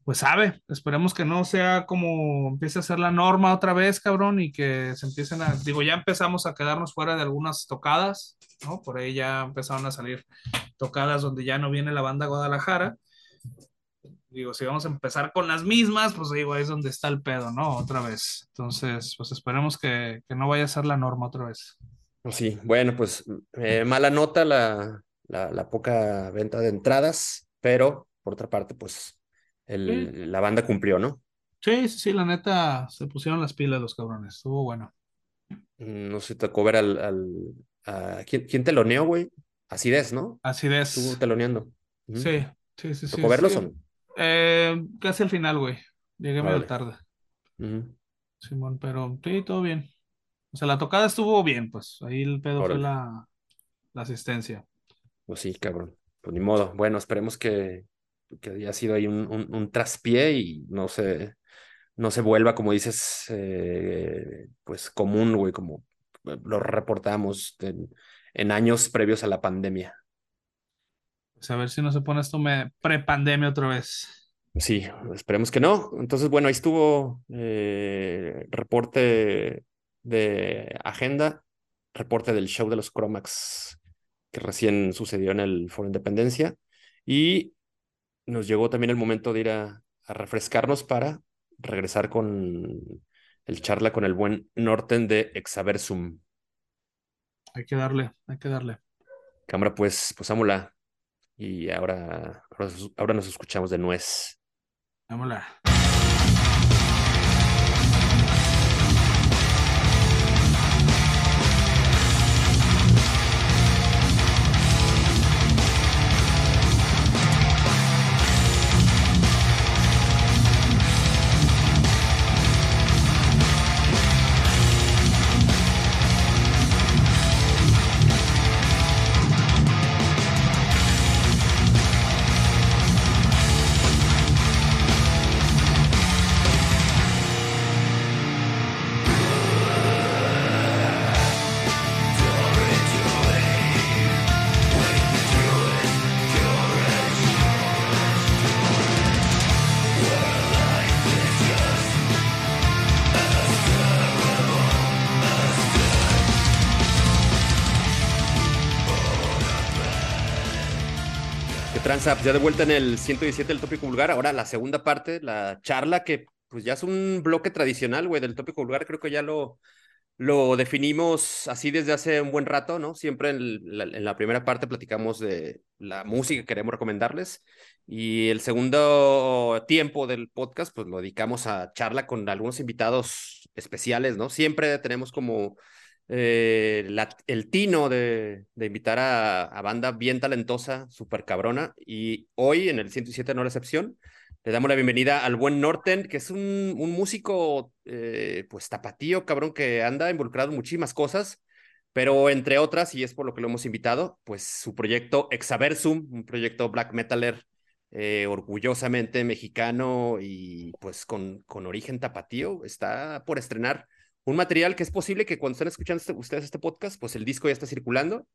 pues sabe, esperemos que no sea como empiece a ser la norma otra vez, cabrón, y que se empiecen a, digo, ya empezamos a quedarnos fuera de algunas tocadas, ¿no? Por ahí ya empezaron a salir tocadas donde ya no viene la banda Guadalajara. Digo, si vamos a empezar con las mismas, pues digo, ahí es donde está el pedo, ¿no? Otra vez. Entonces, pues esperemos que, que no vaya a ser la norma otra vez. Sí, bueno, pues eh, mala nota la, la, la poca venta de entradas, pero por otra parte, pues la banda cumplió, ¿no? Sí, sí, sí, la neta se pusieron las pilas los cabrones, estuvo bueno. Mm, no sé, tocó ver al, al a, ¿quién, ¿quién, teloneó, güey? Acidez, ¿no? Acidez. Estuvo teloneando. Sí, sí, sí. ¿Tocó verlos o no? Eh, casi al final, güey. Llegué vale. medio tarde. Simón, pero sí, todo bien. O sea, la tocada estuvo bien, pues. Ahí el pedo fue la, la asistencia. Pues sí, cabrón. Pues ni modo. Bueno, esperemos que, que haya sido ahí un, un, traspié y no se, no se vuelva, como dices, eh, pues común, güey, como lo reportamos en, en, años previos a la pandemia. Pues a ver si no se pone esto prepandemia otra vez. Sí, esperemos que no. Entonces, bueno, ahí estuvo eh, reporte de agenda, reporte del show de los Cromax que recién sucedió en el Foro Independencia. Y nos llegó también el momento de ir a, refrescarnos para regresar con el charla con el buen Norten de Exaversum. Hay que darle, hay que darle. Cámara, pues, pues ámula. Y ahora, ahora, ahora nos escuchamos de nuez. Vámonos. Pues ya de vuelta en el 117 del tópico vulgar. Ahora la segunda parte, la charla, que pues ya es un bloque tradicional, güey, del tópico vulgar. Creo que ya lo, lo definimos así desde hace un buen rato, ¿no? Siempre en la, en la primera parte platicamos de la música que queremos recomendarles. Y el segundo tiempo del podcast, pues lo dedicamos a charla con algunos invitados especiales, ¿no? Siempre tenemos como eh, el tino de, invitar a, a, banda bien talentosa, súper cabrona. Y hoy, en el 107 no excepción, le damos la bienvenida al buen Norten, que es un, un músico, eh, pues tapatío, cabrón, que anda involucrado en muchísimas cosas. Pero entre otras, y es por lo que lo hemos invitado, pues su proyecto Exaversum, un proyecto black metaler eh, orgullosamente mexicano y pues con, con origen tapatío, está por estrenar un material que es posible que cuando estén escuchando este, ustedes este podcast, pues el disco ya está circulando.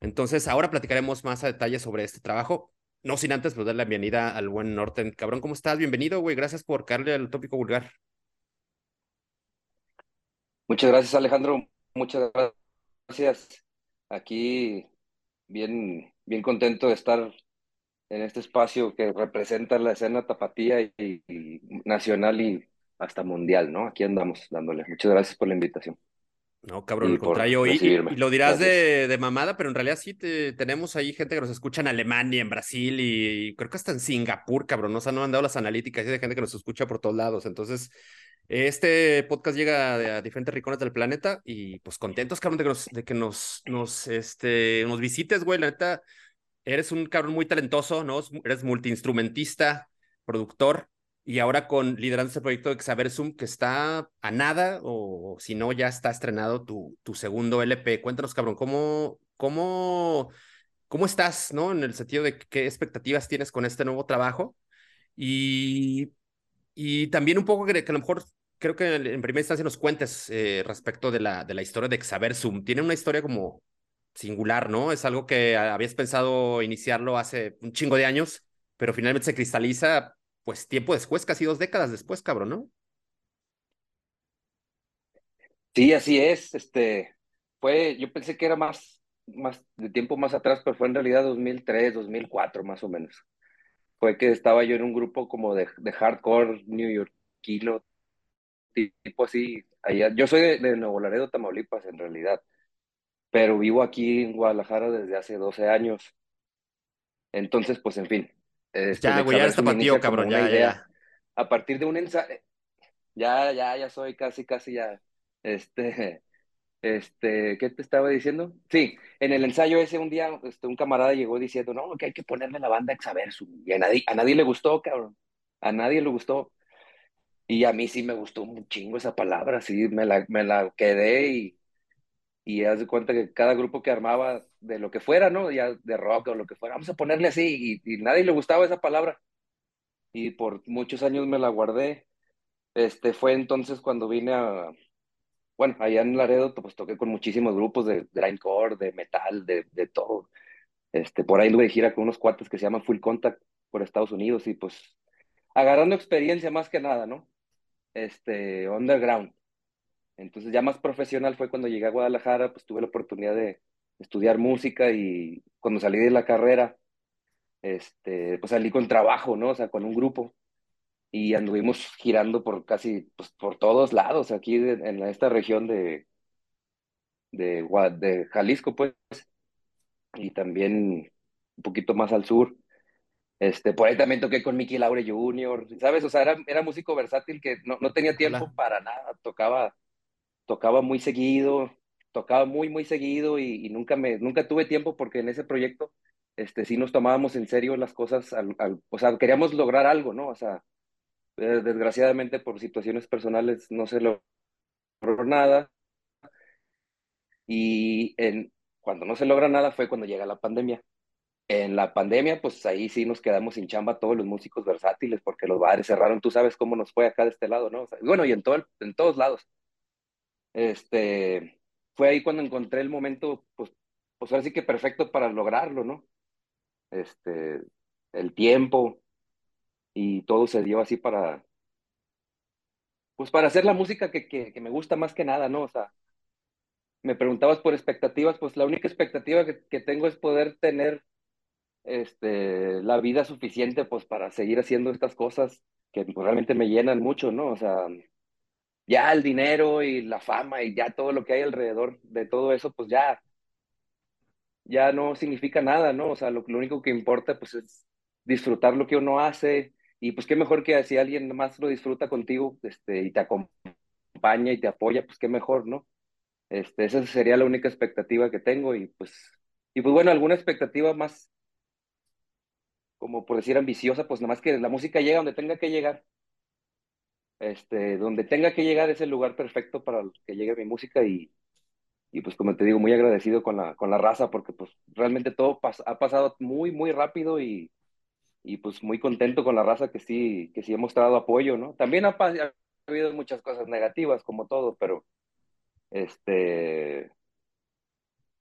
Entonces, ahora platicaremos más a detalle sobre este trabajo. No sin antes, pues, dar la bienvenida al buen Norten. Cabrón, ¿cómo estás? Bienvenido, güey. Gracias por caerle al tópico vulgar. Muchas gracias, Alejandro. Muchas gracias. Aquí bien, bien contento de estar en este espacio que representa la escena tapatía y nacional y hasta mundial, ¿no? Aquí andamos dándole. Muchas gracias por la invitación. No, cabrón, al contrario, y, y, lo dirás de, de, mamada, pero en realidad sí te, tenemos ahí gente que nos escucha en Alemania, en Brasil y, creo que hasta en Singapur, cabrón, nos han mandado las analíticas y de gente que nos escucha por todos lados. Entonces, este podcast llega a, diferentes rincones del planeta y pues contentos, cabrón, de que nos, de que nos, nos, este, nos visites, güey, la neta, eres un cabrón muy talentoso, ¿no? Eres multiinstrumentista, productor, y ahora con liderando este proyecto de Zoom, que está a nada, o, si no, ya está estrenado tu, tu segundo LP. Cuéntanos, cabrón, ¿cómo, cómo, cómo estás, ¿no? En el sentido de qué expectativas tienes con este nuevo trabajo. Y, y también un poco que, a lo mejor creo que en, primera instancia nos cuentes eh, respecto de la, de la historia de Xaver Zoom. Tiene una historia como singular, ¿no? Es algo que habías pensado iniciarlo hace un chingo de años, pero finalmente se cristaliza pues tiempo después, casi dos décadas después, cabrón, ¿no? Sí, así es. Este, fue, yo pensé que era más, más de tiempo más atrás, pero fue en realidad 2003, 2004 más o menos. Fue que estaba yo en un grupo como de, de hardcore Kilo, tipo así. Yo soy de, de Nuevo Laredo, Tamaulipas, en realidad, pero vivo aquí en Guadalajara desde hace 12 años. Entonces, pues en fin, este, ya, güey, ya eres tapatío, cabrón, ya, ya, A partir de un ensayo, ya, ya, ya soy casi, casi ya, este, este, ¿qué te estaba diciendo? Sí, en el ensayo ese un día, este, un camarada llegó diciendo, no, que hay que ponerle la banda Exaverso, y a nadie, a nadie le gustó, cabrón, a nadie le gustó, y a mí sí me gustó un chingo esa palabra, sí, me la, me la quedé y, y haz de cuenta que cada grupo que armaba de lo que fuera, ¿no? Ya de rock o lo que fuera, vamos a ponerle así, y, nadie le gustaba esa palabra. Y por muchos años me la guardé. Este fue entonces cuando vine a, bueno, allá en Laredo, pues toqué con muchísimos grupos de grindcore, de metal, de, de todo. Este, por ahí anduve de gira con unos cuates que se llaman Full Contact por Estados Unidos y pues agarrando experiencia más que nada, ¿no? Este, underground. Entonces ya más profesional fue cuando llegué a Guadalajara, pues tuve la oportunidad de estudiar música y cuando salí de la carrera, este, pues salí con trabajo, ¿no? O sea, con un grupo y anduvimos girando por casi, pues por todos lados, aquí en esta región de, de, de Jalisco, pues, y también un poquito más al sur. Este, por ahí también toqué con Mickey Laure Jr., ¿sabes? O sea, era, era músico versátil que no, no tenía tiempo para nada, tocaba tocaba muy seguido, tocaba muy, muy seguido y, nunca, me, nunca tuve tiempo porque en ese proyecto este, sí nos tomábamos en serio las cosas, al, o sea, queríamos lograr algo, ¿no? O sea, eh, desgraciadamente por situaciones personales no se logró nada. Y en, cuando no se logra nada fue cuando llega la pandemia. En la pandemia, pues ahí sí nos quedamos sin chamba todos los músicos versátiles porque los bares cerraron. Tú sabes cómo nos fue acá de este lado, ¿no? bueno, y en, todo en todos lados este, fue ahí cuando encontré el momento, pues, pues ahora sí que perfecto para lograrlo, ¿no? Este, el tiempo y todo se dio así para, pues para hacer la música que, que, me gusta más que nada, ¿no? O sea, me preguntabas por expectativas, pues la única expectativa que, que tengo es poder tener este, la vida suficiente pues para seguir haciendo estas cosas que pues, realmente me llenan mucho, ¿no? O sea, ya el dinero y la fama y ya todo lo que hay alrededor de todo eso, pues ya, ya no significa nada, ¿no? O sea, lo, único que importa pues es disfrutar lo que uno hace y pues qué mejor que si alguien más lo disfruta contigo este, y te acompaña y te apoya, pues qué mejor, ¿no? Este, esa sería la única expectativa que tengo y pues, y pues bueno, alguna expectativa más, como por decir ambiciosa, pues nada más que la música llega donde tenga que llegar este, donde tenga que llegar es el lugar perfecto para que llegue mi música y, y pues como te digo, muy agradecido con la, con la raza porque pues realmente todo ha pasado muy, muy rápido y, y pues muy contento con la raza que sí, que sí hemos dado apoyo, ¿no? También ha, ha habido muchas cosas negativas, como todo, pero este,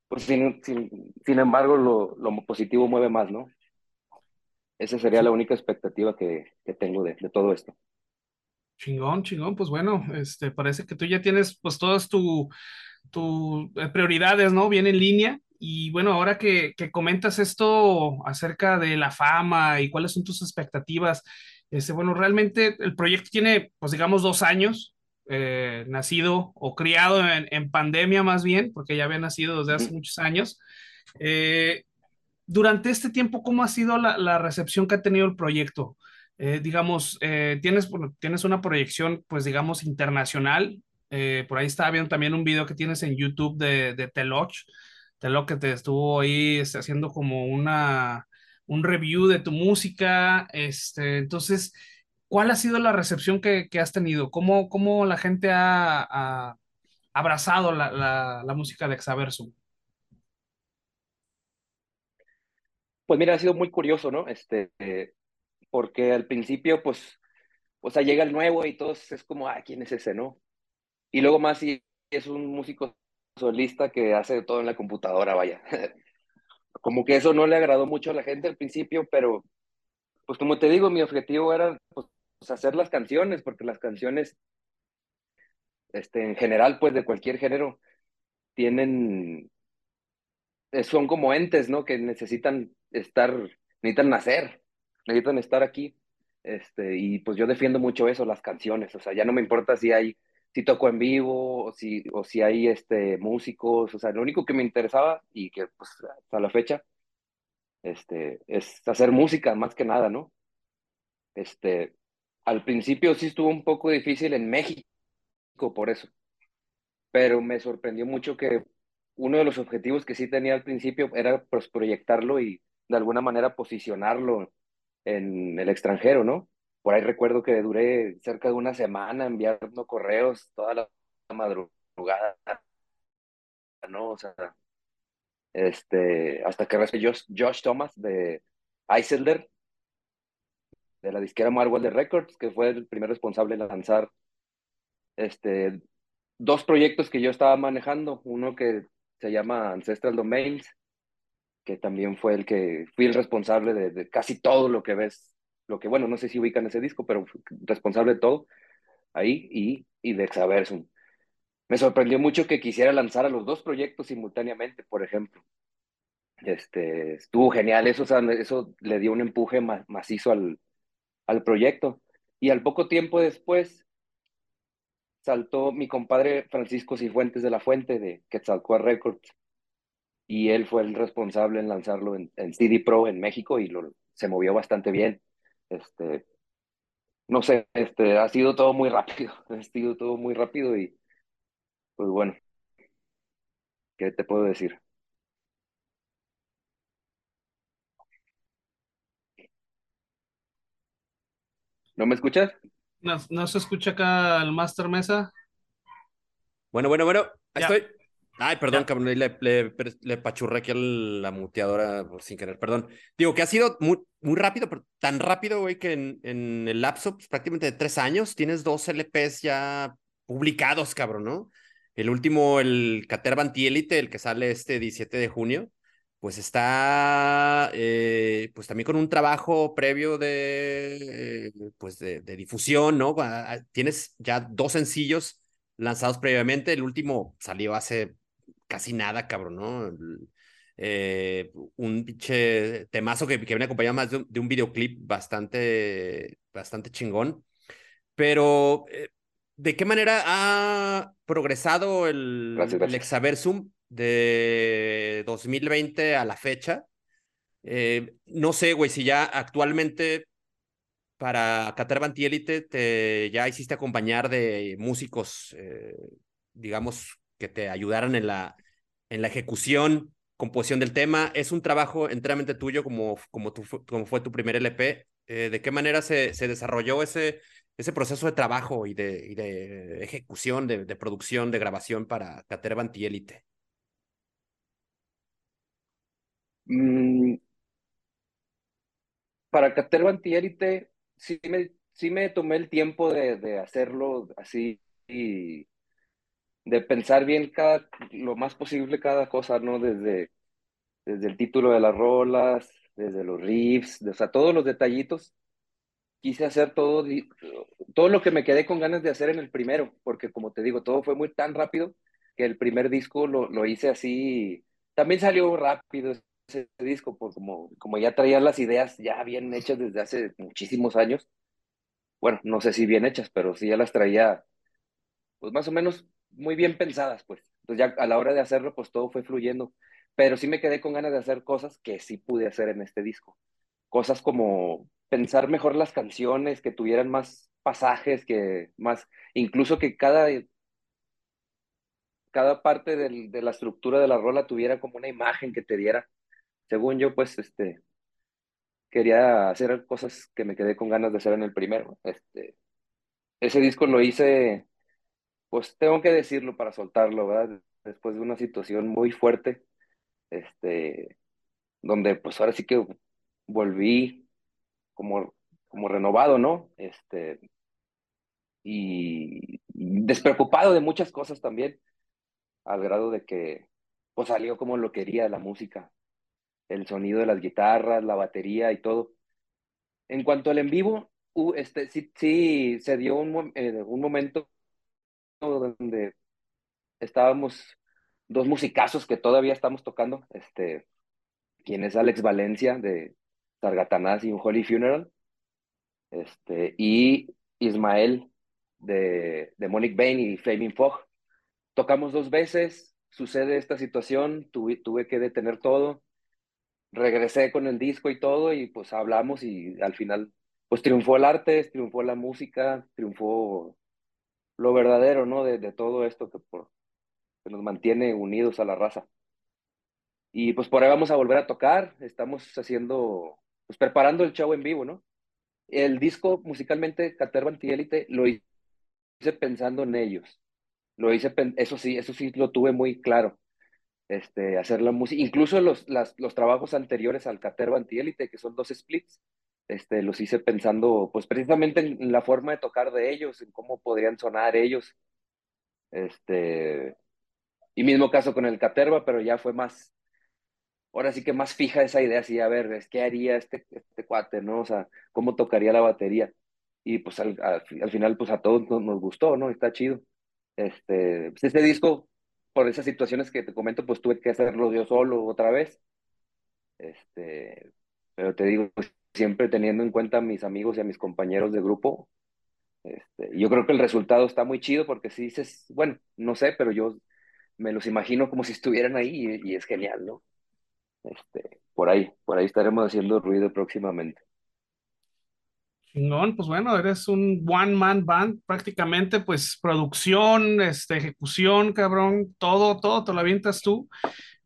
pues sin, sin, embargo lo, lo, positivo mueve más, ¿no? Esa sería la única expectativa que, que tengo de, de, todo esto. Chingón, chingón, pues bueno, este, parece que tú ya tienes pues todas tus tu, eh, prioridades, ¿no? Bien en línea. Y bueno, ahora que, que, comentas esto acerca de la fama y cuáles son tus expectativas, este, bueno, realmente el proyecto tiene, pues digamos, dos años, eh, nacido o criado en, pandemia más bien, porque ya había nacido desde hace muchos años. Eh, durante este tiempo, ¿cómo ha sido la, recepción que ha tenido el proyecto? Eh, digamos, tienes, tienes una proyección, pues digamos, internacional. por ahí estaba viendo también un video que tienes en YouTube de, de Teloch. Teloch que te estuvo ahí este, haciendo como una, un review de tu música. Este, entonces, ¿Cuál ha sido la recepción que, has tenido? ¿Cómo, ¿Cómo, la gente ha, abrazado la, música de Exaversum? Pues mira, ha sido muy curioso, ¿no? Este, porque al principio, pues, o sea, llega el nuevo y todos es como, ah, ¿quién es ese, no? Y luego más si es un músico solista que hace todo en la computadora, vaya. como que eso no le agradó mucho a la gente al principio, pero, pues como te digo, mi objetivo era pues, hacer las canciones, porque las canciones, este, en general, pues de cualquier género, tienen, eh, son como entes, ¿no? Que necesitan estar, necesitan nacer, necesitan estar aquí. Este, y pues yo defiendo mucho eso, las canciones, o sea, ya no me importa si hay, si toco en vivo, o si, o si hay este, músicos, o sea, lo único que me interesaba y que pues hasta la fecha, este, es hacer música más que nada, ¿no? Este, al principio sí estuvo un poco difícil en México por eso, pero me sorprendió mucho que uno de los objetivos que sí tenía al principio era pues, proyectarlo y de alguna manera posicionarlo en el extranjero, ¿no? Por ahí recuerdo que duré cerca de una semana enviando correos toda la madrugada, ¿no? O sea, este, hasta que recibió Josh, Thomas de Eiselder, de la disquera Marvel Records, que fue el primer responsable de lanzar este, dos proyectos que yo estaba manejando, uno que se llama Ancestral Domains, que también fue el que fui el responsable de, casi todo lo que ves, lo que, bueno, no sé si ubican ese disco, pero responsable de todo ahí y, y de Exaversum. Me sorprendió mucho que quisiera lanzar a los dos proyectos simultáneamente, por ejemplo. Este, estuvo genial, eso, eso le dio un empuje macizo al, al proyecto. Y al poco tiempo después saltó mi compadre Francisco Cifuentes de la Fuente de Quetzalcoatl Records y él fue el responsable en lanzarlo en, CD Pro en México y lo, se movió bastante bien. Este, no sé, este, ha sido todo muy rápido, ha sido todo muy rápido y pues bueno, ¿qué te puedo decir? ¿No me escuchas? No, se escucha acá el Master Mesa. Bueno, bueno, bueno, ahí estoy. Ay, perdón, cabrón, le, le, pachurré aquí a la muteadora sin querer, perdón. Digo que ha sido muy, muy rápido, pero tan rápido, güey, que en, en el lapso pues, prácticamente de tres años tienes dos LPs ya publicados, cabrón, ¿no? El último, el Catervan Elite, el que sale este 17 de junio, pues está eh, pues también con un trabajo previo de pues de, difusión, ¿no? Tienes ya dos sencillos lanzados previamente, el último salió hace casi nada, cabrón, ¿no? Eh, un pinche temazo que, que viene acompañado más de un, videoclip bastante, bastante chingón. Pero, eh, ¿de qué manera ha progresado el, el Exaversum de 2020 a la fecha. Eh, no sé, güey, si ya actualmente para Qatar Elite te ya hiciste acompañar de músicos, digamos, que te ayudaran en la, en la ejecución, composición del tema. Es un trabajo enteramente tuyo como, como, como fue tu primer LP. Eh, ¿De qué manera se, se desarrolló ese, ese proceso de trabajo y de, ejecución, de, producción, de grabación para Caterva Elite? Mm, para Caterva Antiélite sí me, sí me tomé el tiempo de, de hacerlo así y de pensar bien cada, lo más posible cada cosa, ¿no? Desde, desde el título de las rolas, desde los riffs, o sea, todos los detallitos. Quise hacer todo, todo lo que me quedé con ganas de hacer en el primero, porque como te digo, todo fue muy tan rápido que el primer disco lo, lo hice así. También salió rápido ese disco, pues como, como ya traía las ideas ya bien hechas desde hace muchísimos años. Bueno, no sé si bien hechas, pero sí ya las traía, pues más o menos muy bien pensadas, pues. Entonces ya a la hora de hacerlo, pues todo fue fluyendo. Pero sí me quedé con ganas de hacer cosas que sí pude hacer en este disco. Cosas como pensar mejor las canciones, que tuvieran más pasajes, que más, incluso que cada, cada parte del, de la estructura de la rola tuviera como una imagen que te diera. Según yo, pues, este, quería hacer cosas que me quedé con ganas de hacer en el primero. Este, ese disco lo hice pues tengo que decirlo para soltarlo, ¿verdad? Después de una situación muy fuerte, este, donde pues ahora sí que volví como, como renovado, ¿no? Este, y despreocupado de muchas cosas también, al grado de que pues salió como lo quería la música, el sonido de las guitarras, la batería y todo. En cuanto al en vivo, este, sí, sí se dio un, eh, un momento donde estábamos dos musicazos que todavía estamos tocando, este, quien es Alex Valencia de Sargatanás y un Holy Funeral, este, y Ismael de, de Monique Bain y Flaming Fog. Tocamos dos veces, sucede esta situación, tuve, tuve que detener todo, regresé con el disco y todo, y pues hablamos y al final, pues triunfó el arte, triunfó la música, triunfó lo verdadero, ¿no? De, de todo esto que, por, que nos mantiene unidos a la raza. Y pues por ahí vamos a volver a tocar, estamos haciendo, pues preparando el show en vivo, ¿no? El disco musicalmente, Caterva Antiélite, lo hice pensando en ellos. Lo hice, eso sí, eso sí lo tuve muy claro. Este, hacer la música, incluso los, los trabajos anteriores al Caterva Antiélite, que son dos splits, este, los hice pensando, pues precisamente en la forma de tocar de ellos, en cómo podrían sonar ellos. Este, y mismo caso con el Caterva, pero ya fue más, ahora sí que más fija esa idea, así, a ver, qué haría este, este cuate, ¿no? O sea, cómo tocaría la batería. Y pues al, al, final, pues a todos nos, gustó, ¿no? Está chido. Este, pues este disco, por esas situaciones que te comento, pues tuve que hacerlo yo solo otra vez. Este, pero te digo, pues siempre teniendo en cuenta a mis amigos y a mis compañeros de grupo. Este, yo creo que el resultado está muy chido porque si dices, bueno, no sé, pero yo me los imagino como si estuvieran ahí y, es genial, ¿no? Este, por ahí, por ahí estaremos haciendo ruido próximamente. Chingón, pues bueno, eres un one man band, prácticamente, pues producción, este, ejecución, cabrón, todo, todo te lo avientas tú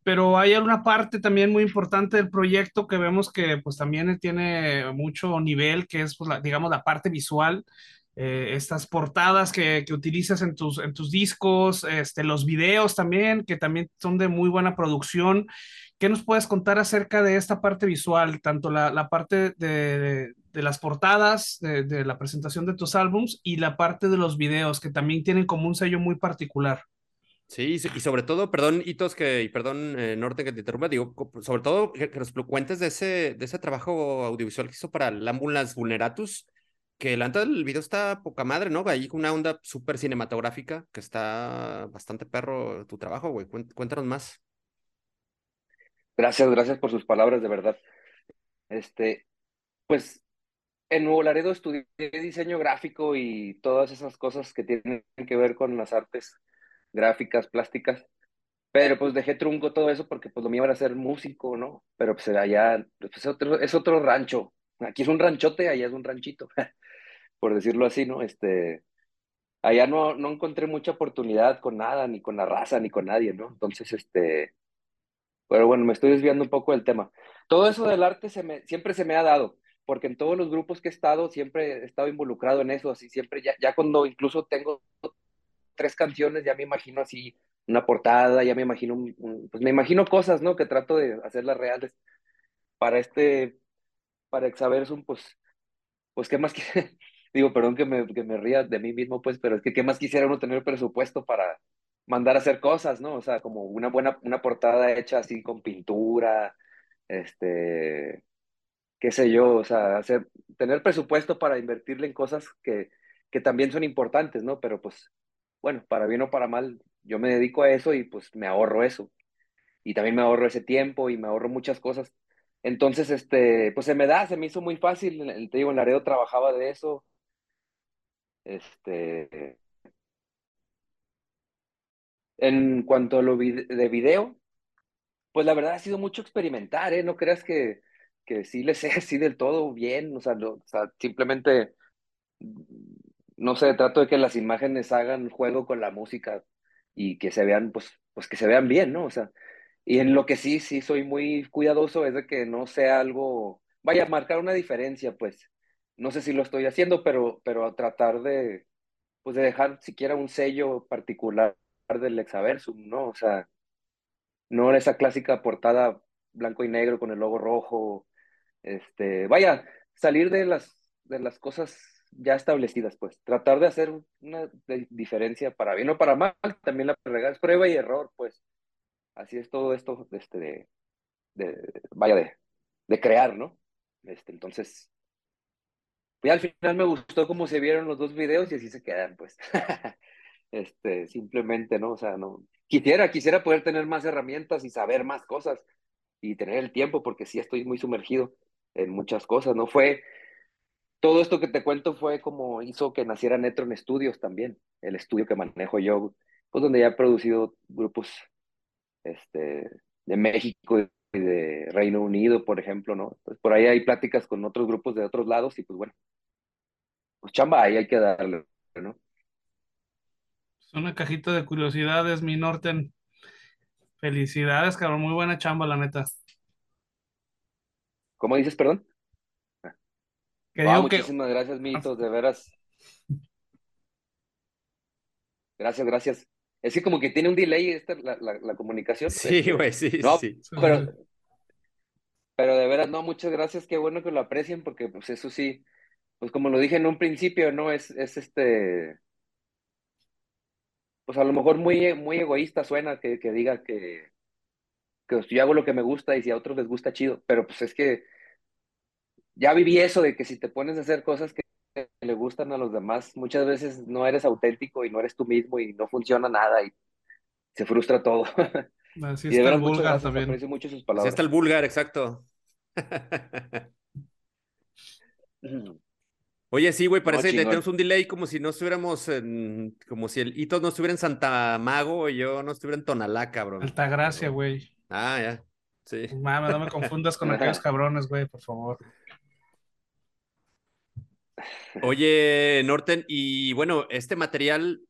pero hay una parte también muy importante del proyecto que vemos que pues también tiene mucho nivel, que es pues, la, digamos la parte visual, eh, estas portadas que, que, utilizas en tus, en tus discos, este, los videos también, que también son de muy buena producción. ¿Qué nos puedes contar acerca de esta parte visual, tanto la, la parte de, de, las portadas, de, de la presentación de tus álbums y la parte de los videos, que también tienen como un sello muy particular? Sí, y sobre todo, perdón, Hitos, que, y perdón, eh, Norte, que te interrumpa, digo, sobre todo que, nos cuentes de ese, de ese trabajo audiovisual que hizo para el Ambulance Vulneratus, que la el video está poca madre, ¿no? Ahí con una onda súper cinematográfica, que está bastante perro tu trabajo, güey. Cuéntanos más. Gracias, gracias por sus palabras, de verdad. Este, pues en Nuevo Laredo estudié diseño gráfico y todas esas cosas que tienen que ver con las artes gráficas, plásticas, pero pues dejé trunco todo eso porque pues lo mío era ser músico, ¿no? Pero pues allá pues, es, otro, rancho. Aquí es un ranchote, allá es un ranchito, por decirlo así, ¿no? Este, allá no, no encontré mucha oportunidad con nada, ni con la raza, ni con nadie, ¿no? Entonces, este, pero bueno, me estoy desviando un poco del tema. Todo eso del arte se me, siempre se me ha dado, porque en todos los grupos que he estado, siempre he estado involucrado en eso, así siempre, ya, ya cuando incluso tengo tres canciones, ya me imagino así una portada, ya me imagino, pues me imagino cosas, ¿no? Que trato de hacerlas reales para este, para Exaversum, pues, pues, ¿qué más quisiera? Digo, perdón que me, que me ría de mí mismo, pues, pero es que ¿qué más quisiera uno tener presupuesto para mandar a hacer cosas, ¿no? O sea, como una buena, una portada hecha así con pintura, este, qué sé yo, o sea, hacer, tener presupuesto para invertirle en cosas que, que también son importantes, ¿no? Pero pues, bueno, para bien o para mal, yo me dedico a eso y pues me ahorro eso. Y también me ahorro ese tiempo y me ahorro muchas cosas. Entonces, este, pues se me da, se me hizo muy fácil. Te digo, en Laredo trabajaba de eso. Este, en cuanto a lo de video, pues la verdad ha sido mucho experimentar, ¿eh? No creas que, que sí le sé así del todo bien, o sea, o sea, simplemente, no sé, trato de que las imágenes hagan juego con la música y que se vean, pues, pues que se vean bien, ¿no? O sea, y en lo que sí, sí soy muy cuidadoso es de que no sea algo, vaya a marcar una diferencia, pues, no sé si lo estoy haciendo, pero, pero tratar de, pues de dejar siquiera un sello particular del Exaversum, ¿no? O sea, no esa clásica portada blanco y negro con el logo rojo, este, vaya, salir de las, de las cosas ya establecidas, pues, tratar de hacer una diferencia para bien o para mal, también la es prueba y error, pues, así es todo esto, este, de, de vaya, de, de crear, ¿no? Este, entonces, al final me gustó cómo se vieron los dos videos y así se quedan, pues. este, simplemente, ¿no? O sea, no, quisiera, quisiera poder tener más herramientas y saber más cosas y tener el tiempo, porque sí estoy muy sumergido en muchas cosas, ¿no? Fue, todo esto que te cuento fue como hizo que naciera Netron Studios también, el estudio que manejo yo, pues donde ya he producido grupos, este, de México y de Reino Unido, por ejemplo, ¿no? Por ahí hay pláticas con otros grupos de otros lados y pues bueno, pues chamba ahí hay que darle, ¿no? Una cajita de curiosidades, mi Norten. Felicidades, cabrón. Muy buena chamba, la neta. ¿Cómo dices, perdón? Muchísimas gracias, Mitos, de veras. Gracias, gracias. Es que como que tiene un delay esta, la, la, comunicación. Sí, güey, sí, sí. Pero, pero de veras, no, muchas gracias, qué bueno que lo aprecien, porque pues eso sí, pues como lo dije en un principio, ¿no? Es, es este, pues a lo mejor muy, muy egoísta suena que, que diga que, que yo hago lo que me gusta y si a otros les gusta, chido, pero pues es que ya viví eso de que si te pones a hacer cosas que le gustan a los demás, muchas veces no eres auténtico y no eres tú mismo y no funciona nada y se frustra todo. Así está el vulgar también. Aprecio mucho sus palabras. Así está el vulgar, exacto. Oye, sí, güey, parece que tenemos un delay como si no estuviéramos en, como si el hito no estuviera en Santa Mago y yo no estuviera en Tonalá, cabrón. Altagracia, güey. Ah, ya. Sí. Mame, no me confundas con aquellos cabrones, güey, por favor. Oye, Norten, y bueno, este material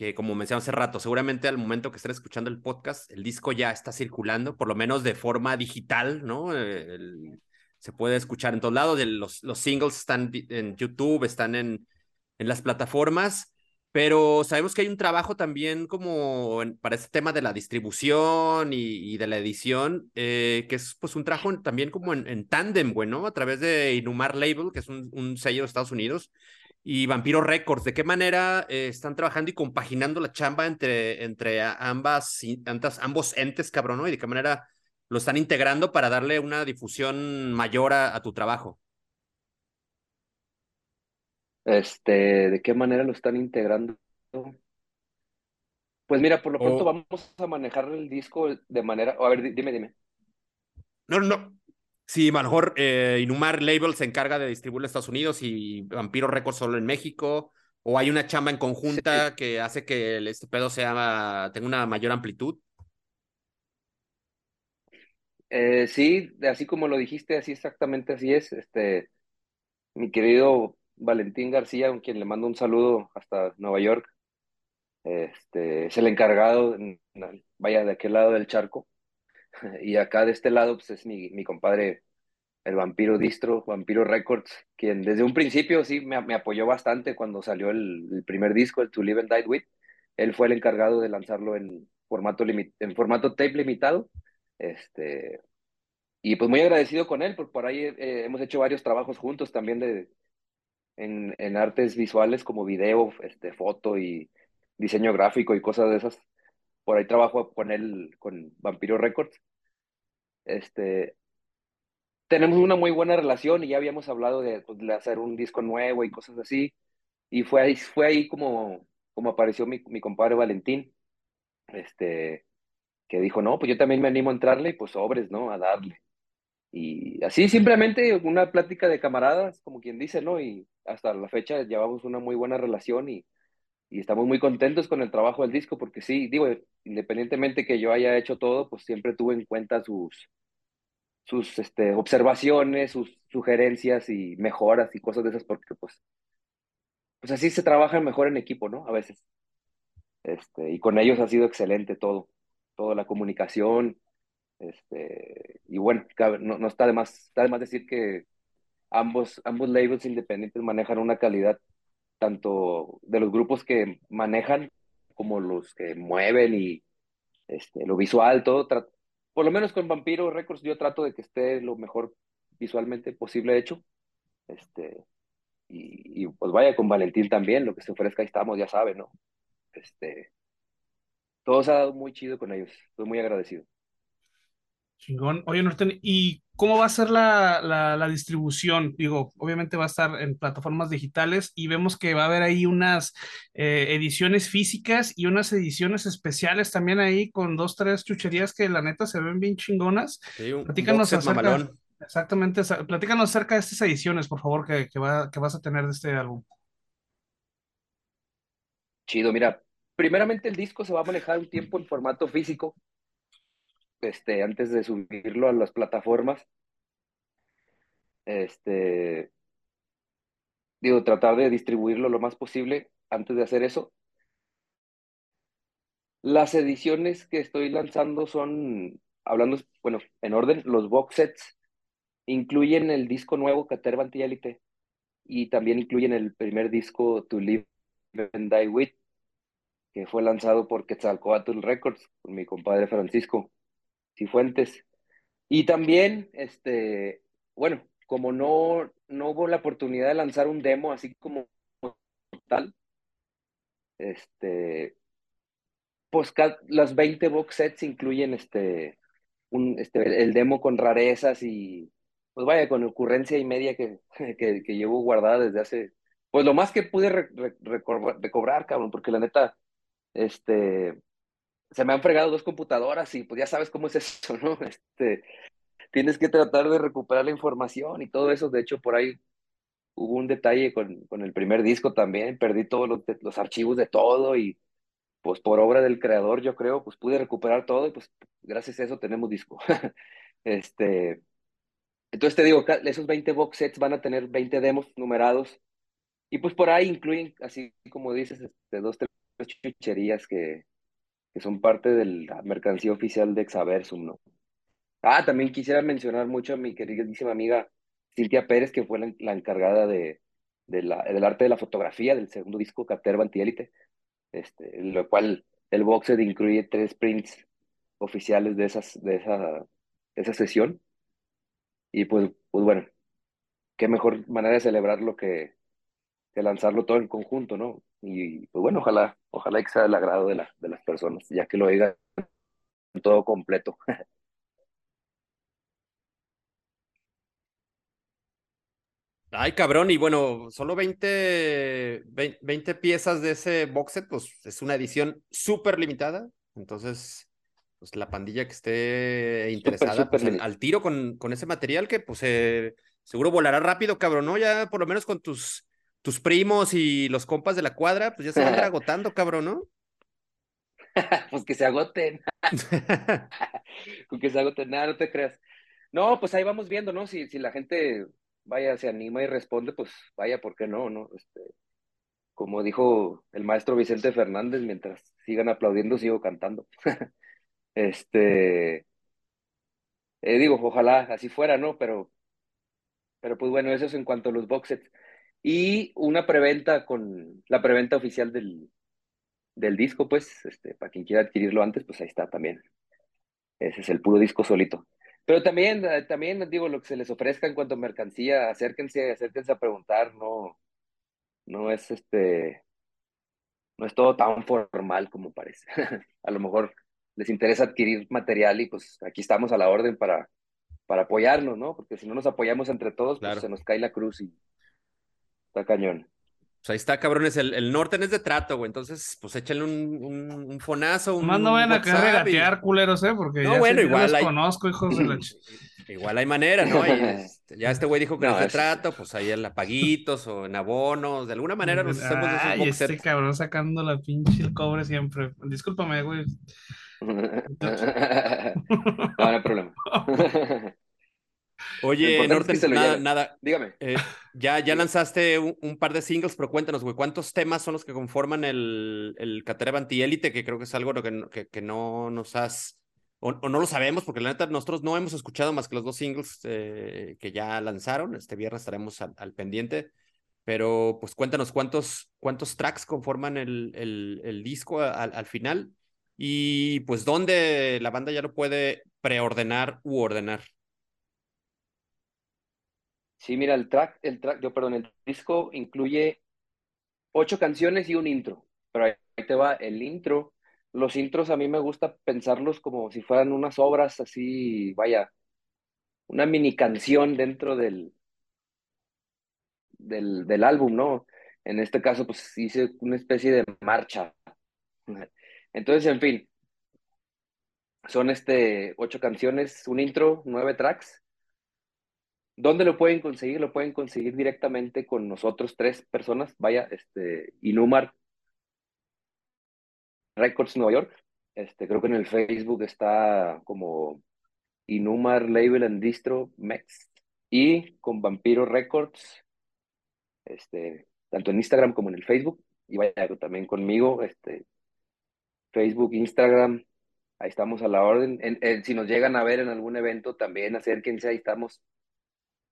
que, como mencioné hace rato, seguramente al momento que estén escuchando el podcast, el disco ya está circulando, por lo menos de forma digital, ¿no? El, se puede escuchar en todos lados. Los, los singles están en YouTube, están en, en las plataformas, pero sabemos que hay un trabajo también como para este tema de la distribución y, de la edición, eh, que es pues un trabajo también como en, en tándem, bueno, a través de Inumar Label, que es un, sello de Estados Unidos, y Vampiro Records. ¿De qué manera eh, están trabajando y compaginando la chamba entre, entre ambas, ambos entes, cabrón, ¿no? Y de qué manera lo están integrando para darle una difusión mayor a, tu trabajo? Este, ¿de qué manera lo están integrando? Pues mira, por lo pronto vamos a manejar el disco de manera. A ver, dime, dime. No, no. Sí, a lo mejor eh, Inumar Label se encarga de distribuir en Estados Unidos y Vampiro Records solo en México. O hay una chamba en conjunta que hace que este pedo sea, tenga una mayor amplitud. Eh, sí, así como lo dijiste, así exactamente así es. Este, mi querido Valentín García, con quien le mando un saludo hasta Nueva York, este, es el encargado, vaya, de aquel lado del charco. Y acá de este lado, pues es mi, compadre, el Vampiro Distro, Vampiro Records, quien desde un principio sí me, apoyó bastante cuando salió el, primer disco, el To Live and Die With. Él fue el encargado de lanzarlo en formato, en formato tape limitado este, y pues muy agradecido con él, porque por ahí eh, hemos hecho varios trabajos juntos también de, en, en, artes visuales como video, este, foto y diseño gráfico y cosas de esas. Por ahí trabajo con él, con Vampiro Records. Este, tenemos una muy buena relación y ya habíamos hablado de, pues, de hacer un disco nuevo y cosas así. Y fue ahí, fue ahí como, como apareció mi, mi compadre Valentín, este, que dijo, no, pues yo también me animo a entrarle y pues sobres, ¿no? A darle. Y así simplemente una plática de camaradas, como quien dice, ¿no? Y hasta la fecha llevamos una muy buena relación y, y estamos muy contentos con el trabajo del disco, porque sí, digo, independientemente que yo haya hecho todo, pues siempre tuve en cuenta sus, sus este, observaciones, sus sugerencias y mejoras y cosas de esas, porque pues, pues así se trabaja mejor en equipo, ¿no? A veces. Este, y con ellos ha sido excelente todo, toda la comunicación, este, y bueno, no, no está de más, está de más decir que ambos, ambos labels independientes manejan una calidad tanto de los grupos que manejan como los que mueven y este, lo visual, todo. Por lo menos con Vampiro Records yo trato de que esté lo mejor visualmente posible hecho. Este, y, y pues vaya con Valentín también, lo que se ofrezca ahí estamos, ya saben, ¿no? Este, todo se ha dado muy chido con ellos, estoy muy agradecido. Chingón. Oye, Norten, ¿y cómo va a ser la, la, distribución? Digo, obviamente va a estar en plataformas digitales y vemos que va a haber ahí unas eh, ediciones físicas y unas ediciones especiales también ahí con dos, tres chucherías que la neta se ven bien chingonas. Sí, un platícanos acerca, Exactamente, platícanos acerca de estas ediciones, por favor, que, que, va, que vas a tener de este álbum. Chido, mira, primeramente el disco se va a manejar un tiempo en formato físico, este, antes de subirlo a las plataformas. Este, digo, tratar de distribuirlo lo más posible antes de hacer eso. Las ediciones que estoy lanzando son, hablando, bueno, en orden, los box sets incluyen el disco nuevo Caterva Antielite y también incluyen el primer disco To Live and Die With, que fue lanzado por Quetzalcoatl Records, con mi compadre Francisco. Cifuentes. Y también, este, bueno, como no, no hubo la oportunidad de lanzar un demo así como tal, este, pues las 20 box sets incluyen este, un, este, el demo con rarezas y, pues vaya, con ocurrencia y media que, que, llevo guardada desde hace, pues lo más que pude recobrar, cabrón, porque la neta, este, se me han fregado dos computadoras y pues ya sabes cómo es eso, ¿no? Este, tienes que tratar de recuperar la información y todo eso. De hecho, por ahí hubo un detalle con, con el primer disco también, perdí todos los, los, archivos de todo y pues por obra del creador, yo creo, pues pude recuperar todo y pues gracias a eso tenemos disco. este, entonces te digo, esos 20 box sets van a tener 20 demos numerados y pues por ahí incluyen, así como dices, este, dos, tres chucherías que, que son parte de la mercancía oficial de Exaversum, ¿no? Ah, también quisiera mencionar mucho a mi queridísima amiga Cintia Pérez, que fue la, encargada de, del arte de la fotografía del segundo disco, Caterva Antiélite, este, lo cual el boxed incluye tres prints oficiales de, esas, de esa, esa sesión. Y pues, pues bueno, qué mejor manera de celebrarlo que, que lanzarlo todo en conjunto, ¿no? Y pues bueno, ojalá, ojalá que sea del agrado de, la, de las personas, ya que lo oigan todo completo. Ay, cabrón, y bueno, solo 20, 20 piezas de ese box set, pues es una edición súper limitada. Entonces, pues la pandilla que esté interesada pues, al, tiro con, con ese material que pues eh, seguro volará rápido, cabrón, ¿no? Ya por lo menos con tus tus primos y los compas de la cuadra, pues ya se van a agotando, cabrón, ¿no? pues que se agoten. que se agoten, nada, no te creas. No, pues ahí vamos viendo, ¿no? Si, si la gente vaya, se anima y responde, pues vaya, ¿por qué no? no? Este, como dijo el maestro Vicente Fernández, mientras sigan aplaudiendo, sigo cantando. este, eh, digo, ojalá así fuera, ¿no? Pero, pero pues bueno, eso es en cuanto a los boxes y una preventa con la preventa oficial del, del disco, pues, este, para quien quiera adquirirlo antes, pues ahí está también. Ese es el puro disco solito. Pero también, eh, también digo, lo que se les ofrezca en cuanto a mercancía, acérquense, acérquense a preguntar, no, no es este, no es todo tan formal como parece. a lo mejor les interesa adquirir material y pues aquí estamos a la orden para, para apoyarnos, ¿no? Porque si no nos apoyamos entre todos, pues se nos cae la cruz y está cañón. Pues ahí está, cabrones. El, el norte es de trato, güey. Entonces, pues échenle un, un, fonazo. Un, Más no vayan a querer regatear, culeros, ¿eh? Porque no, bueno, igual hay... conozco, hijos de la Igual hay manera, ¿no? Este, ya este güey dijo que no, es de trato, pues ahí en apaguitos o en abonos. De alguna manera nos hacemos Ay, este cabrón sacando la pinche el cobre siempre. Discúlpame, güey. no, no hay problema. Oye, Norte, nada, nada. Dígame. Eh, ya, ya lanzaste un, par de singles, pero cuéntanos, güey, ¿cuántos temas son los que conforman el, el Caterva Antiélite? Que creo que es algo que, que, que no nos has, o, no lo sabemos, porque la neta nosotros no hemos escuchado más que los dos singles eh, que ya lanzaron. Este viernes estaremos al, pendiente. Pero pues cuéntanos cuántos, cuántos tracks conforman el, el, el disco al, al final y pues dónde la banda ya lo puede preordenar u ordenar. Sí, mira, el track, el track, yo perdón, el disco incluye ocho canciones y un intro, pero ahí te va el intro. Los intros a mí me gusta pensarlos como si fueran unas obras así, vaya, una mini canción dentro del, del, del álbum, ¿no? En este caso, pues hice una especie de marcha. Entonces, en fin, son este ocho canciones, un intro, nueve tracks ¿Dónde lo pueden conseguir? Lo pueden conseguir directamente con nosotros tres personas. Vaya, este, Inumar Records Nueva York. Este, creo que en el Facebook está como Inumar Label and Distro Mex. Y con Vampiro Records, este, tanto en Instagram como en el Facebook. Y vaya, también conmigo, este, Facebook, Instagram, ahí estamos a la orden. si nos llegan a ver en algún evento, también acérquense, ahí estamos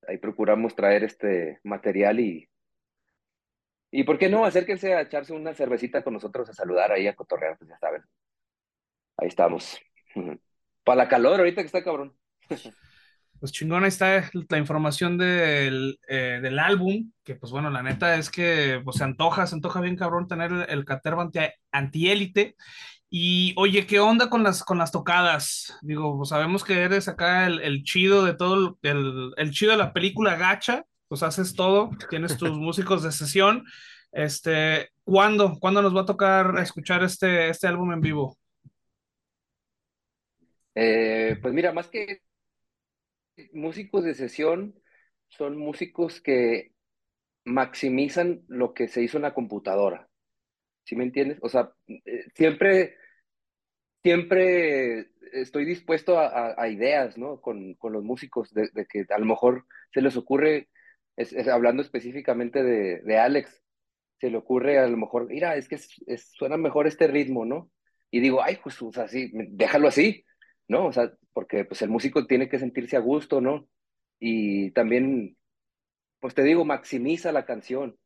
ahí procuramos traer este material y, y ¿por qué no? Acérquense a echarse una cervecita con nosotros, a saludar ahí, a cotorrear, pues ya saben. Ahí estamos. Para la calor ahorita que está cabrón. Pues chingón, ahí está la información del, eh, del álbum, que pues bueno, la neta es que pues, se antoja, se antoja bien cabrón tener el, el Caterva antiélite. Y oye, ¿qué onda con las, con las tocadas? Digo, pues sabemos que eres acá el, el chido de todo, el, el, chido de la película Gacha, pues haces todo, tienes tus músicos de sesión. Este, ¿cuándo? ¿Cuándo nos va a tocar escuchar este, este álbum en vivo? Eh, pues mira, más que músicos de sesión, son músicos que maximizan lo que se hizo en la computadora. ¿sí me entiendes? O sea, eh, siempre, siempre estoy dispuesto a, ideas, ¿no? Con, con los músicos, de, que a lo mejor se les ocurre, es, hablando específicamente de, de, Alex, se le ocurre a lo mejor, mira, es que suena mejor este ritmo, ¿no? Y digo, ay, pues, o sea, sí, déjalo así, ¿no? O sea, porque pues el músico tiene que sentirse a gusto, ¿no? Y también, pues te digo, maximiza la canción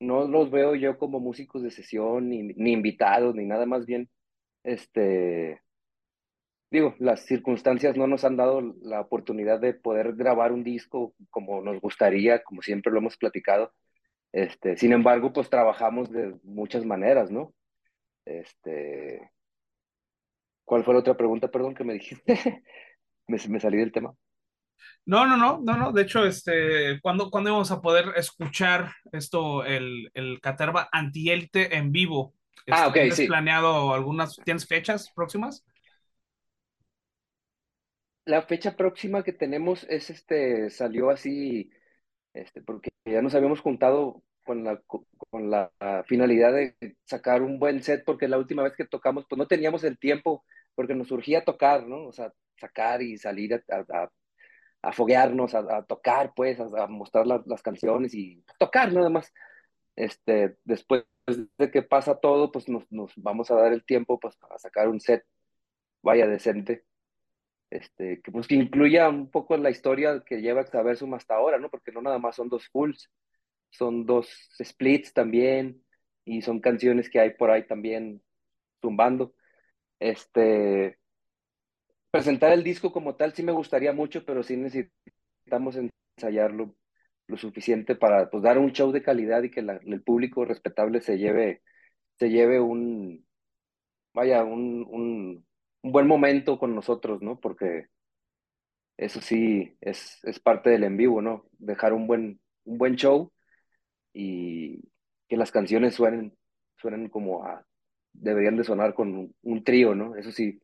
no los veo yo como músicos de sesión, ni, ni invitados, ni nada más bien. Este, digo, las circunstancias no nos han dado la oportunidad de poder grabar un disco como nos gustaría, como siempre lo hemos platicado. Este, sin embargo, pues trabajamos de muchas maneras, ¿no? Este, ¿cuál fue la otra pregunta, perdón, que me dijiste? me, me salí del tema. No, no, no, no, no. De hecho, este, ¿cuándo, ¿cuándo íbamos a poder escuchar esto, el, el Caterva Antiélite en vivo? Ah, ok, ¿Tienes sí. planeado algunas, tienes fechas próximas? La fecha próxima que tenemos es este, salió así, este, porque ya nos habíamos juntado con la, con la finalidad de sacar un buen set, porque la última vez que tocamos, pues no teníamos el tiempo, porque nos surgía tocar, ¿no? O sea, sacar y salir a a foguearnos, a, tocar, pues, a, mostrar las canciones y tocar nada más. Este, después de que pasa todo, pues nos, vamos a dar el tiempo pues, para sacar un set, vaya decente, este, que, pues, que incluya un poco la historia que lleva Exaversum hasta ahora, ¿no? Porque no nada más son dos fulls, son dos splits también, y son canciones que hay por ahí también tumbando. Este, presentar el disco como tal sí me gustaría mucho, pero sí necesitamos ensayarlo lo suficiente para pues, dar un show de calidad y que el público respetable se lleve, se lleve un, vaya, un, un, buen momento con nosotros, ¿no? Porque eso sí es, es parte del en vivo, ¿no? Dejar un buen, un buen show y que las canciones suenen, suenen como deberían de sonar con un, un trío, ¿no? Eso sí,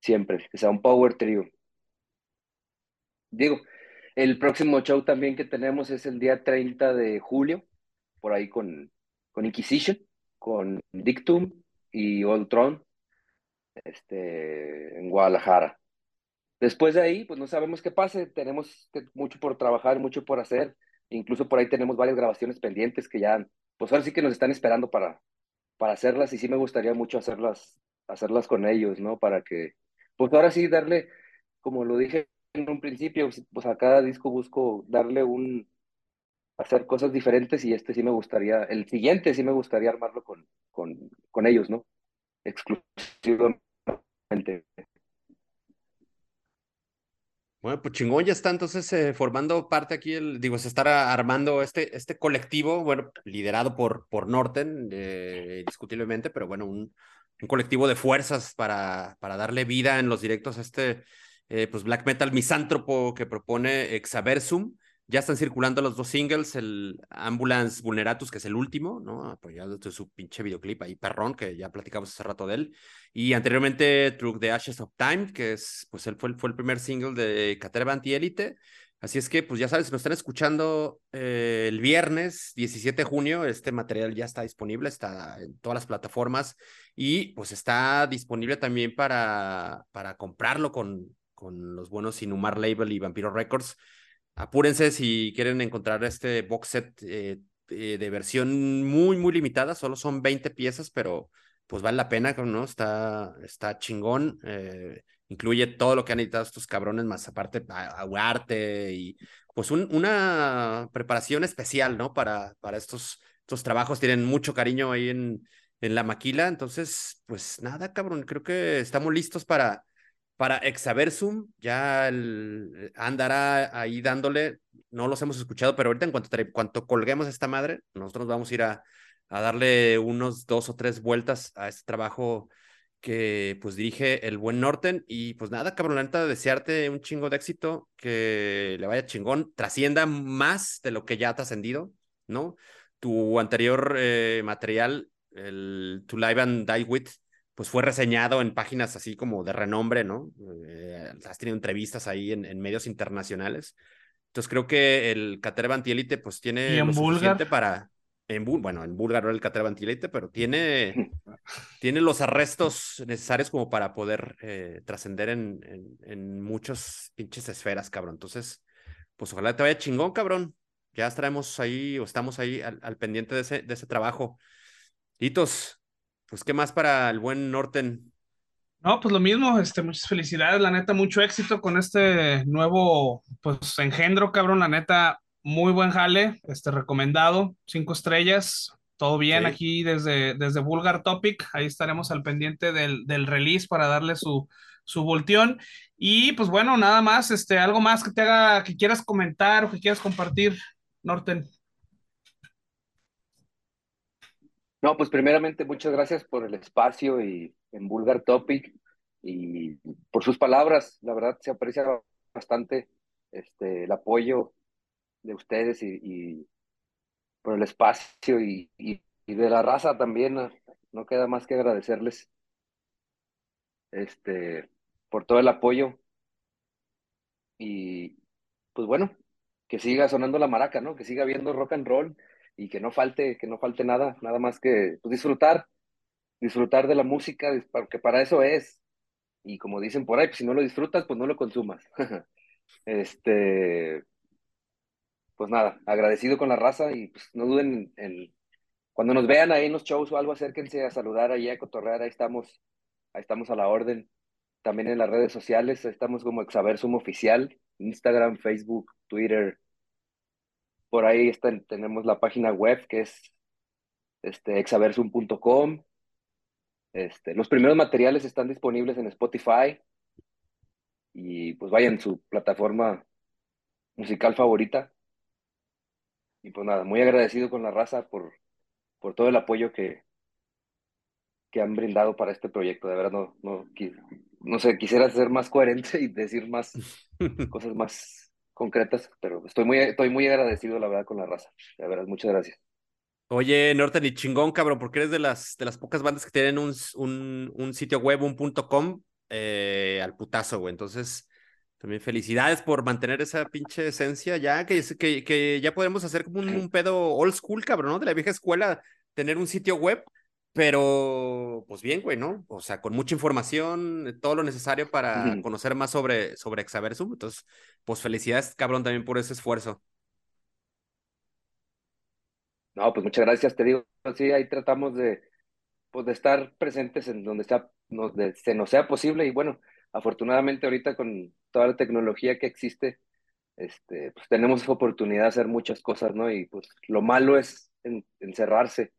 siempre, que sea un power trío. Digo, el próximo show también que tenemos es el día 30 de julio, por ahí con, con Inquisition, con Dictum y Old Tron, este, en Guadalajara. Después de ahí, pues no sabemos qué pase, tenemos mucho por trabajar, mucho por hacer, incluso por ahí tenemos varias grabaciones pendientes que ya, pues ahora sí que nos están esperando para, para hacerlas y sí me gustaría mucho hacerlas, hacerlas con ellos, ¿no? Para que, pues ahora sí darle, como lo dije en un principio, pues a cada disco busco darle un, hacer cosas diferentes y este sí me gustaría, el siguiente sí me gustaría armarlo con, con, con ellos, ¿no? Exclusivamente. Bueno, pues chingón, ya está entonces eh, formando parte aquí, el, digo, se estará armando este, este colectivo, bueno, liderado por, por Norten, eh, discutiblemente, pero bueno, un, un colectivo de fuerzas para, para darle vida en los directos a este eh, pues black metal misántropo que propone Exaversum. Ya están circulando los dos singles, el Ambulance Vulneratus, que es el último, ¿no? Apoyado de su pinche videoclip ahí, perrón, que ya platicamos hace rato de él. Y anteriormente, Through the Ashes of Time, que es, pues él fue, fue el primer single de Caterva Anti-Élite. Así es que, pues ya sabes, si nos están escuchando eh, el viernes 17 de junio, este material ya está disponible, está en todas las plataformas y pues está disponible también para, para comprarlo con, con los buenos Inumar Label y Vampiro Records. Apúrense si quieren encontrar este box set eh, eh, de versión muy, muy limitada. Solo son 20 piezas, pero pues vale la pena, ¿no? Está, está chingón. Eh, incluye todo lo que han editado estos cabrones, más aparte arte y pues una preparación especial, ¿no? Para, para estos, estos trabajos. Tienen mucho cariño ahí en, en la maquila. Entonces, pues nada, cabrón. Creo que estamos listos para para Exaversum, ya andará ahí dándole, no los hemos escuchado, pero ahorita en cuanto, cuanto colguemos esta madre, nosotros vamos a ir a, a darle unos dos o tres vueltas a este trabajo que pues dirige el buen Norten y pues nada, cabrón, la neta, desearte un chingo de éxito, que le vaya chingón, trascienda más de lo que ya ha trascendido, ¿no? Tu anterior eh, material, el To Live and Die With, pues fue reseñado en páginas así como de renombre, ¿no? Eh, has tenido entrevistas ahí en, medios internacionales. Entonces creo que el Caterva Antielite pues tiene lo suficiente para... En, bueno, en búlgaro el Caterva Antielite, pero tiene, tiene los arrestos necesarios como para poder eh, trascender en, en, en muchas pinches esferas, cabrón. Entonces, pues ojalá te vaya chingón, cabrón. Ya estaremos ahí o estamos ahí al, al pendiente de ese, de ese trabajo. Hitos, pues, ¿qué más para el buen Norten? No, pues lo mismo, este, muchas felicidades, la neta, mucho éxito con este nuevo, pues, engendro, cabrón, la neta, muy buen jale, este, recomendado, cinco estrellas, todo bien aquí desde, desde Vulgar Topic, ahí estaremos al pendiente del, del release para darle su, su volteón, y pues bueno, nada más, este, algo más que te haga, que quieras comentar o que quieras compartir, Norten. No, pues primeramente muchas gracias por el espacio y en Vulgar Topic y por sus palabras. La verdad se aprecia bastante este, el apoyo de ustedes y, por el espacio y, y, de la raza también. No, queda más que agradecerles este, por todo el apoyo y pues bueno, que siga sonando la maraca, ¿no? Que siga habiendo rock and roll y que no falte, que no falte nada, nada más que pues, disfrutar, disfrutar de la música, porque para eso es. Y como dicen por ahí, pues, si no lo disfrutas, pues no lo consumas. este, pues nada, agradecido con la raza y pues no duden en, cuando nos vean ahí en los shows o algo, acérquense a saludar ahí a cotorrear, ahí estamos, ahí estamos a la orden. También en las redes sociales, estamos como Exaversum Oficial, Instagram, Facebook, Twitter, por ahí está, tenemos la página web que es este, exaversum.com. Este, los primeros materiales están disponibles en Spotify. y pues vayan su plataforma musical favorita. Y pues nada, muy agradecido con la raza por, por todo el apoyo que, que han brindado para este proyecto. De verdad, no, no, no sé, quisiera ser más coherente y decir más cosas más concretas, pero estoy muy, estoy muy agradecido, la verdad, con la raza. De verdad, muchas gracias. Oye, Norte, ni chingón, cabrón, porque eres de las, de las pocas bandas que tienen un, un, un sitio web, un punto com, eh, al putazo, güey. Entonces, también felicidades por mantener esa pinche esencia ya, que, que, que ya podemos hacer como un, pedo old school, cabrón, ¿no? De la vieja escuela, tener un sitio web, pero pues bien, güey, ¿no? O sea, con mucha información, todo lo necesario para conocer más sobre, sobre Exaversum. Entonces, pues felicidades, cabrón, también por ese esfuerzo. No, pues muchas gracias, te digo, sí, ahí tratamos de, pues, de estar presentes en donde sea, se nos sea posible y bueno, afortunadamente ahorita con toda la tecnología que existe, este, pues tenemos oportunidad de hacer muchas cosas, ¿no? Y pues lo malo es encerrarse,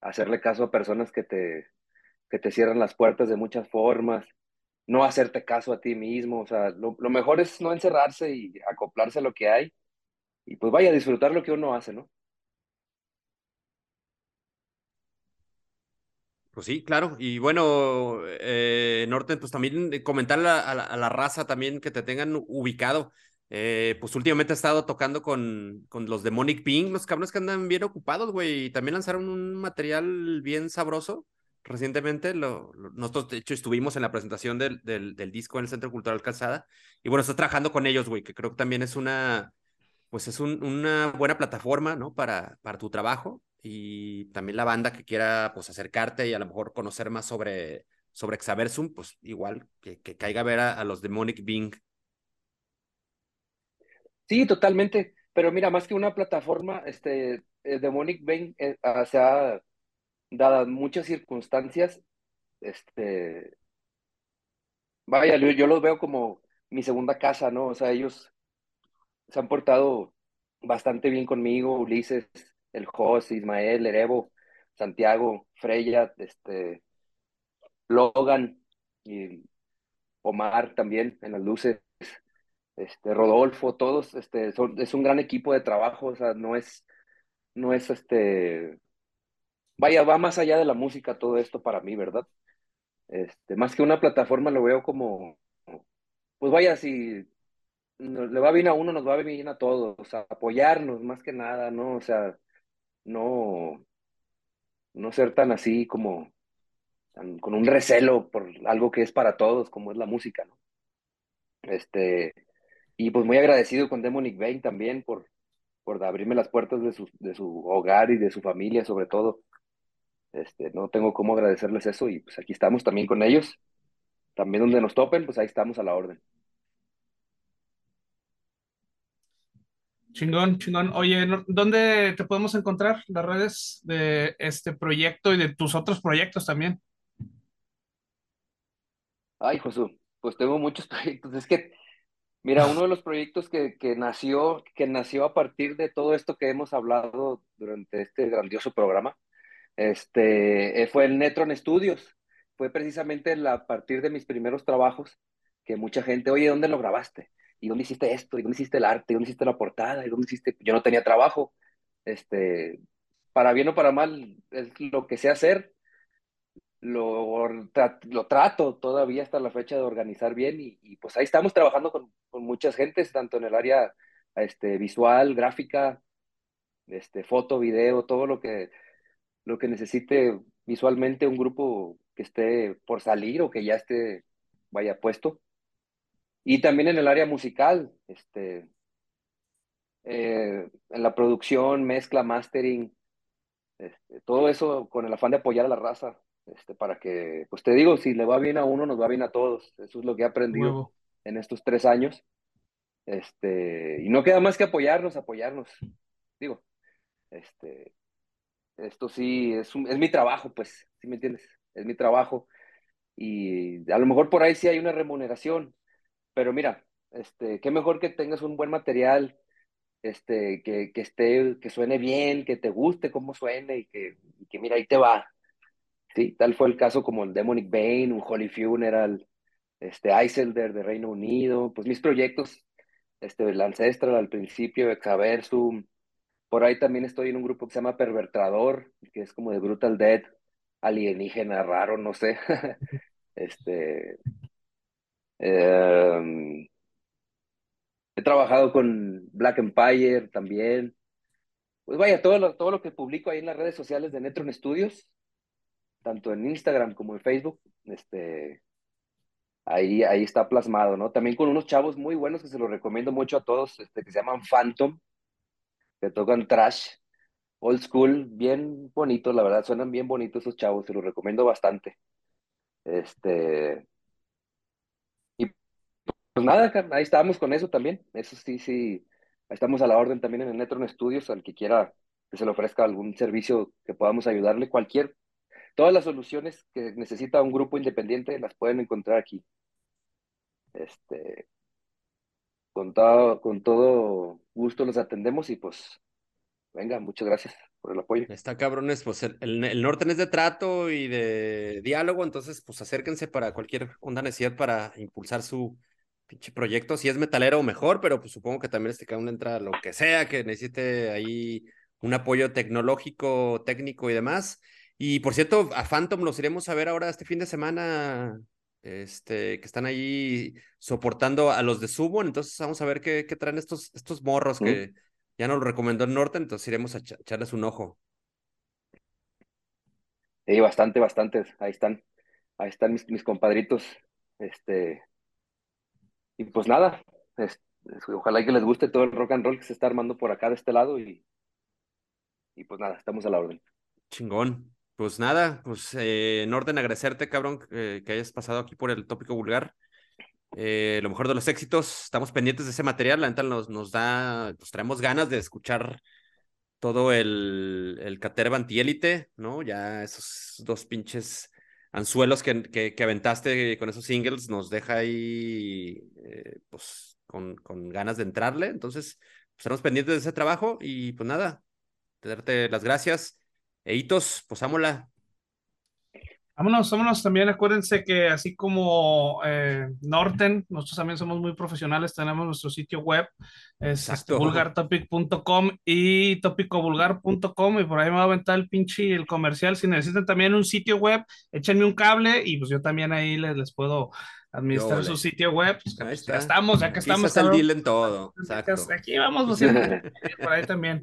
hacerle caso a personas que te, que te cierran las puertas de muchas formas, no hacerte caso a ti mismo, o sea, lo, lo mejor es no encerrarse y acoplarse a lo que hay y pues vaya a disfrutar lo que uno hace, ¿no? Pues sí, claro. Y bueno, eh, Norten, pues también comentarle a, la, raza también que te tengan ubicado. Eh, pues últimamente he estado tocando con, con los Demonic Pink, los cabrones que andan bien ocupados, güey, y también lanzaron un material bien sabroso recientemente. Lo, nosotros, de hecho, estuvimos en la presentación del, del, disco en el Centro Cultural Calzada. Y bueno, estás trabajando con ellos, güey, que creo que también es una, pues es un, una buena plataforma, ¿no? Para, para tu trabajo y también la banda que quiera pues acercarte y a lo mejor conocer más sobre, sobre Exaversum, pues igual que, que caiga a ver a, los Demonic Bing. Sí, totalmente. Pero mira, más que una plataforma, este, eh, Demonic Bing eh, ah, se ha dado muchas circunstancias, este, vaya, yo, yo los veo como mi segunda casa, ¿no? O sea, ellos se han portado bastante bien conmigo, Ulises, el Jos, Ismael, Erevo, Santiago, Freya, este, Logan y Omar también en las luces, este, Rodolfo, todos, este, es un gran equipo de trabajo, o sea, no es, no es este, vaya, va más allá de la música todo esto para mí, ¿verdad? Este, más que una plataforma lo veo como, pues vaya, si le va bien a uno, nos va bien a todos, apoyarnos más que nada, ¿no? O sea, no, no ser tan así como con un recelo por algo que es para todos, como es la música, ¿no? Este, y pues muy agradecido con Demonic Bane también por, por abrirme las puertas de su, de su hogar y de su familia, sobre todo. Este, no tengo cómo agradecerles eso y pues aquí estamos también con ellos. También donde nos topen, pues ahí estamos a la orden. Chingón, chingón. Oye, ¿dónde te podemos encontrar las redes de este proyecto y de tus otros proyectos también? Ay, Josu, pues tengo muchos proyectos. Es que, mira, uno de los proyectos que, que, nació, que nació a partir de todo esto que hemos hablado durante este grandioso programa, este, eh, fue el Netron Studios. Fue precisamente a partir de mis primeros trabajos que mucha gente, oye, ¿dónde lo grabaste? ¿y dónde hiciste esto? ¿Y dónde hiciste el arte? ¿Y dónde hiciste la portada? ¿Y dónde hiciste? Yo no tenía trabajo. Este, para bien o para mal, es lo que sé hacer. Lo, lo trato todavía hasta la fecha de organizar bien y, pues ahí estamos trabajando con, con, muchas gentes, tanto en el área este, visual, gráfica, este, foto, video, todo lo que, lo que necesite visualmente un grupo que esté por salir o que ya esté, vaya puesto. Y también en el área musical, este, eh, en la producción, mezcla, mastering, este, todo eso con el afán de apoyar a la raza, este, para que, pues te digo, si le va bien a uno, nos va bien a todos. Eso es lo que he aprendido en estos tres años. Este, y no queda más que apoyarnos, apoyarnos. Digo, este, esto sí es, es mi trabajo, pues, ¿sí me entiendes? Es mi trabajo. Y a lo mejor por ahí sí hay una remuneración, pero mira, este, qué mejor que tengas un buen material, este, que, que esté, que suene bien, que te guste cómo suene y que, que mira, ahí te va. Sí, tal fue el caso como el Demonic Bane, un Holy Funeral, este, Iselder de Reino Unido, pues mis proyectos, este, el Ancestral al principio, Exaversum, por ahí también estoy en un grupo que se llama Pervertrador, que es como de Brutal Dead, alienígena raro, no sé. este. Em, he trabajado con Black Empire también. Pues vaya, todo lo, todo lo que publico ahí en las redes sociales de Netron Studios, tanto en Instagram como en Facebook, este, ahí, ahí está plasmado, ¿no? También con unos chavos muy buenos que se los recomiendo mucho a todos, este, que se llaman Phantom, que tocan trash, old school, bien bonito, la verdad, suenan bien bonitos esos chavos, se los recomiendo bastante. Este, y pues nada, ahí estábamos con eso también, eso sí, sí, estamos a la orden también en el Netron Studios, al que quiera que se le ofrezca algún servicio que podamos ayudarle, cualquier, todas las soluciones que necesita un grupo independiente las pueden encontrar aquí. Este, con todo, con todo gusto los atendemos y pues venga, muchas gracias por el apoyo. Está cabrones, pues el, el, norte es de trato y de diálogo, entonces pues acérquense para cualquier onda necesidad para impulsar su pinche proyecto, si es metalero mejor, pero pues supongo que también este uno entra lo que sea, que necesite ahí un apoyo tecnológico, técnico y demás. Y por cierto, a Phantom los iremos a ver ahora este fin de semana este, que están ahí soportando a los de Subo, entonces vamos a ver qué, qué traen estos, estos morros que ya nos lo recomendó el norte, entonces iremos a echarles un ojo. Sí, bastante, bastante, ahí están, ahí están mis, mis compadritos, este, y pues nada, ojalá que les guste todo el rock and roll que se está armando por acá de este lado y, y pues nada, estamos a la orden. Chingón. Pues nada, pues eh, en orden agradecerte, cabrón, que hayas pasado aquí por el tópico vulgar. Eh, lo mejor de los éxitos, estamos pendientes de ese material, la neta nos, nos da, nos traemos ganas de escuchar todo el, el Caterva antiélite, ¿no? Ya esos dos pinches anzuelos que, que, aventaste con esos singles nos deja ahí, eh, pues, con, con ganas de entrarle. Entonces, pues, estamos pendientes de ese trabajo y pues nada, darte las gracias Eitos, pues vámonos. Vámonos, vámonos también. Acuérdense que así como eh, Norten, nosotros también somos muy profesionales. Tenemos nuestro sitio web, es este, vulgartopic.com y topicovulgar.com. Y por ahí me va a aventar el pinche el comercial. Si necesitan también un sitio web, échenme un cable y pues yo también ahí les, les puedo administrar su sitio web. Pues, pues, ya estamos, ya que estamos. el deal en todo. Aquí vamos, por ahí también.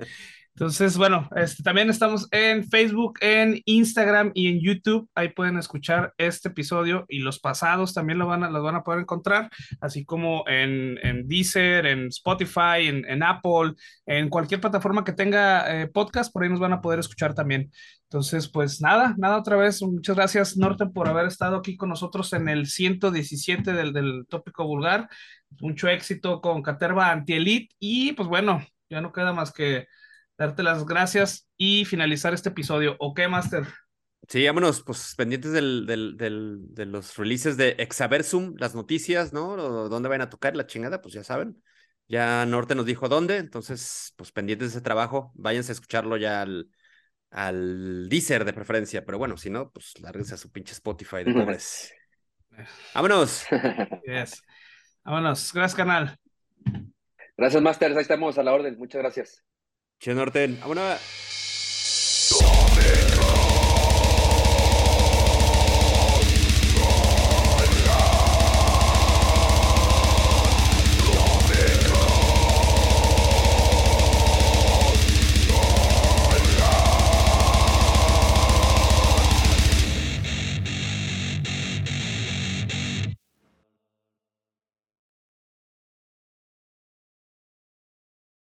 Entonces, bueno, este, también estamos en Facebook, en Instagram y en YouTube. Ahí pueden escuchar este episodio y los pasados también lo van a, los van a poder encontrar, así como en, en Deezer, en Spotify, en, Apple, en cualquier plataforma que tenga eh, podcast, por ahí nos van a poder escuchar también. Entonces, pues nada, nada otra vez. Muchas gracias, Norte, por haber estado aquí con nosotros en el 117 del, del tópico vulgar. Mucho éxito con Caterva Anti-Elite y pues bueno, ya no queda más que darte las gracias y finalizar este episodio. ¿O qué, Master? Sí, vámonos, pues pendientes del, del, de los releases de Exaversum, las noticias, ¿no? dónde van a tocar la chingada, pues ya saben. Ya Norte nos dijo dónde, entonces, pues pendientes de ese trabajo, váyanse a escucharlo ya al, al Deezer de preferencia, pero bueno, si no, pues lárguense a su pinche Spotify de pobres. vámonos. Vámonos, gracias, canal. Gracias, Master, ahí estamos a la orden, muchas gracias. Che Norten, vámonos.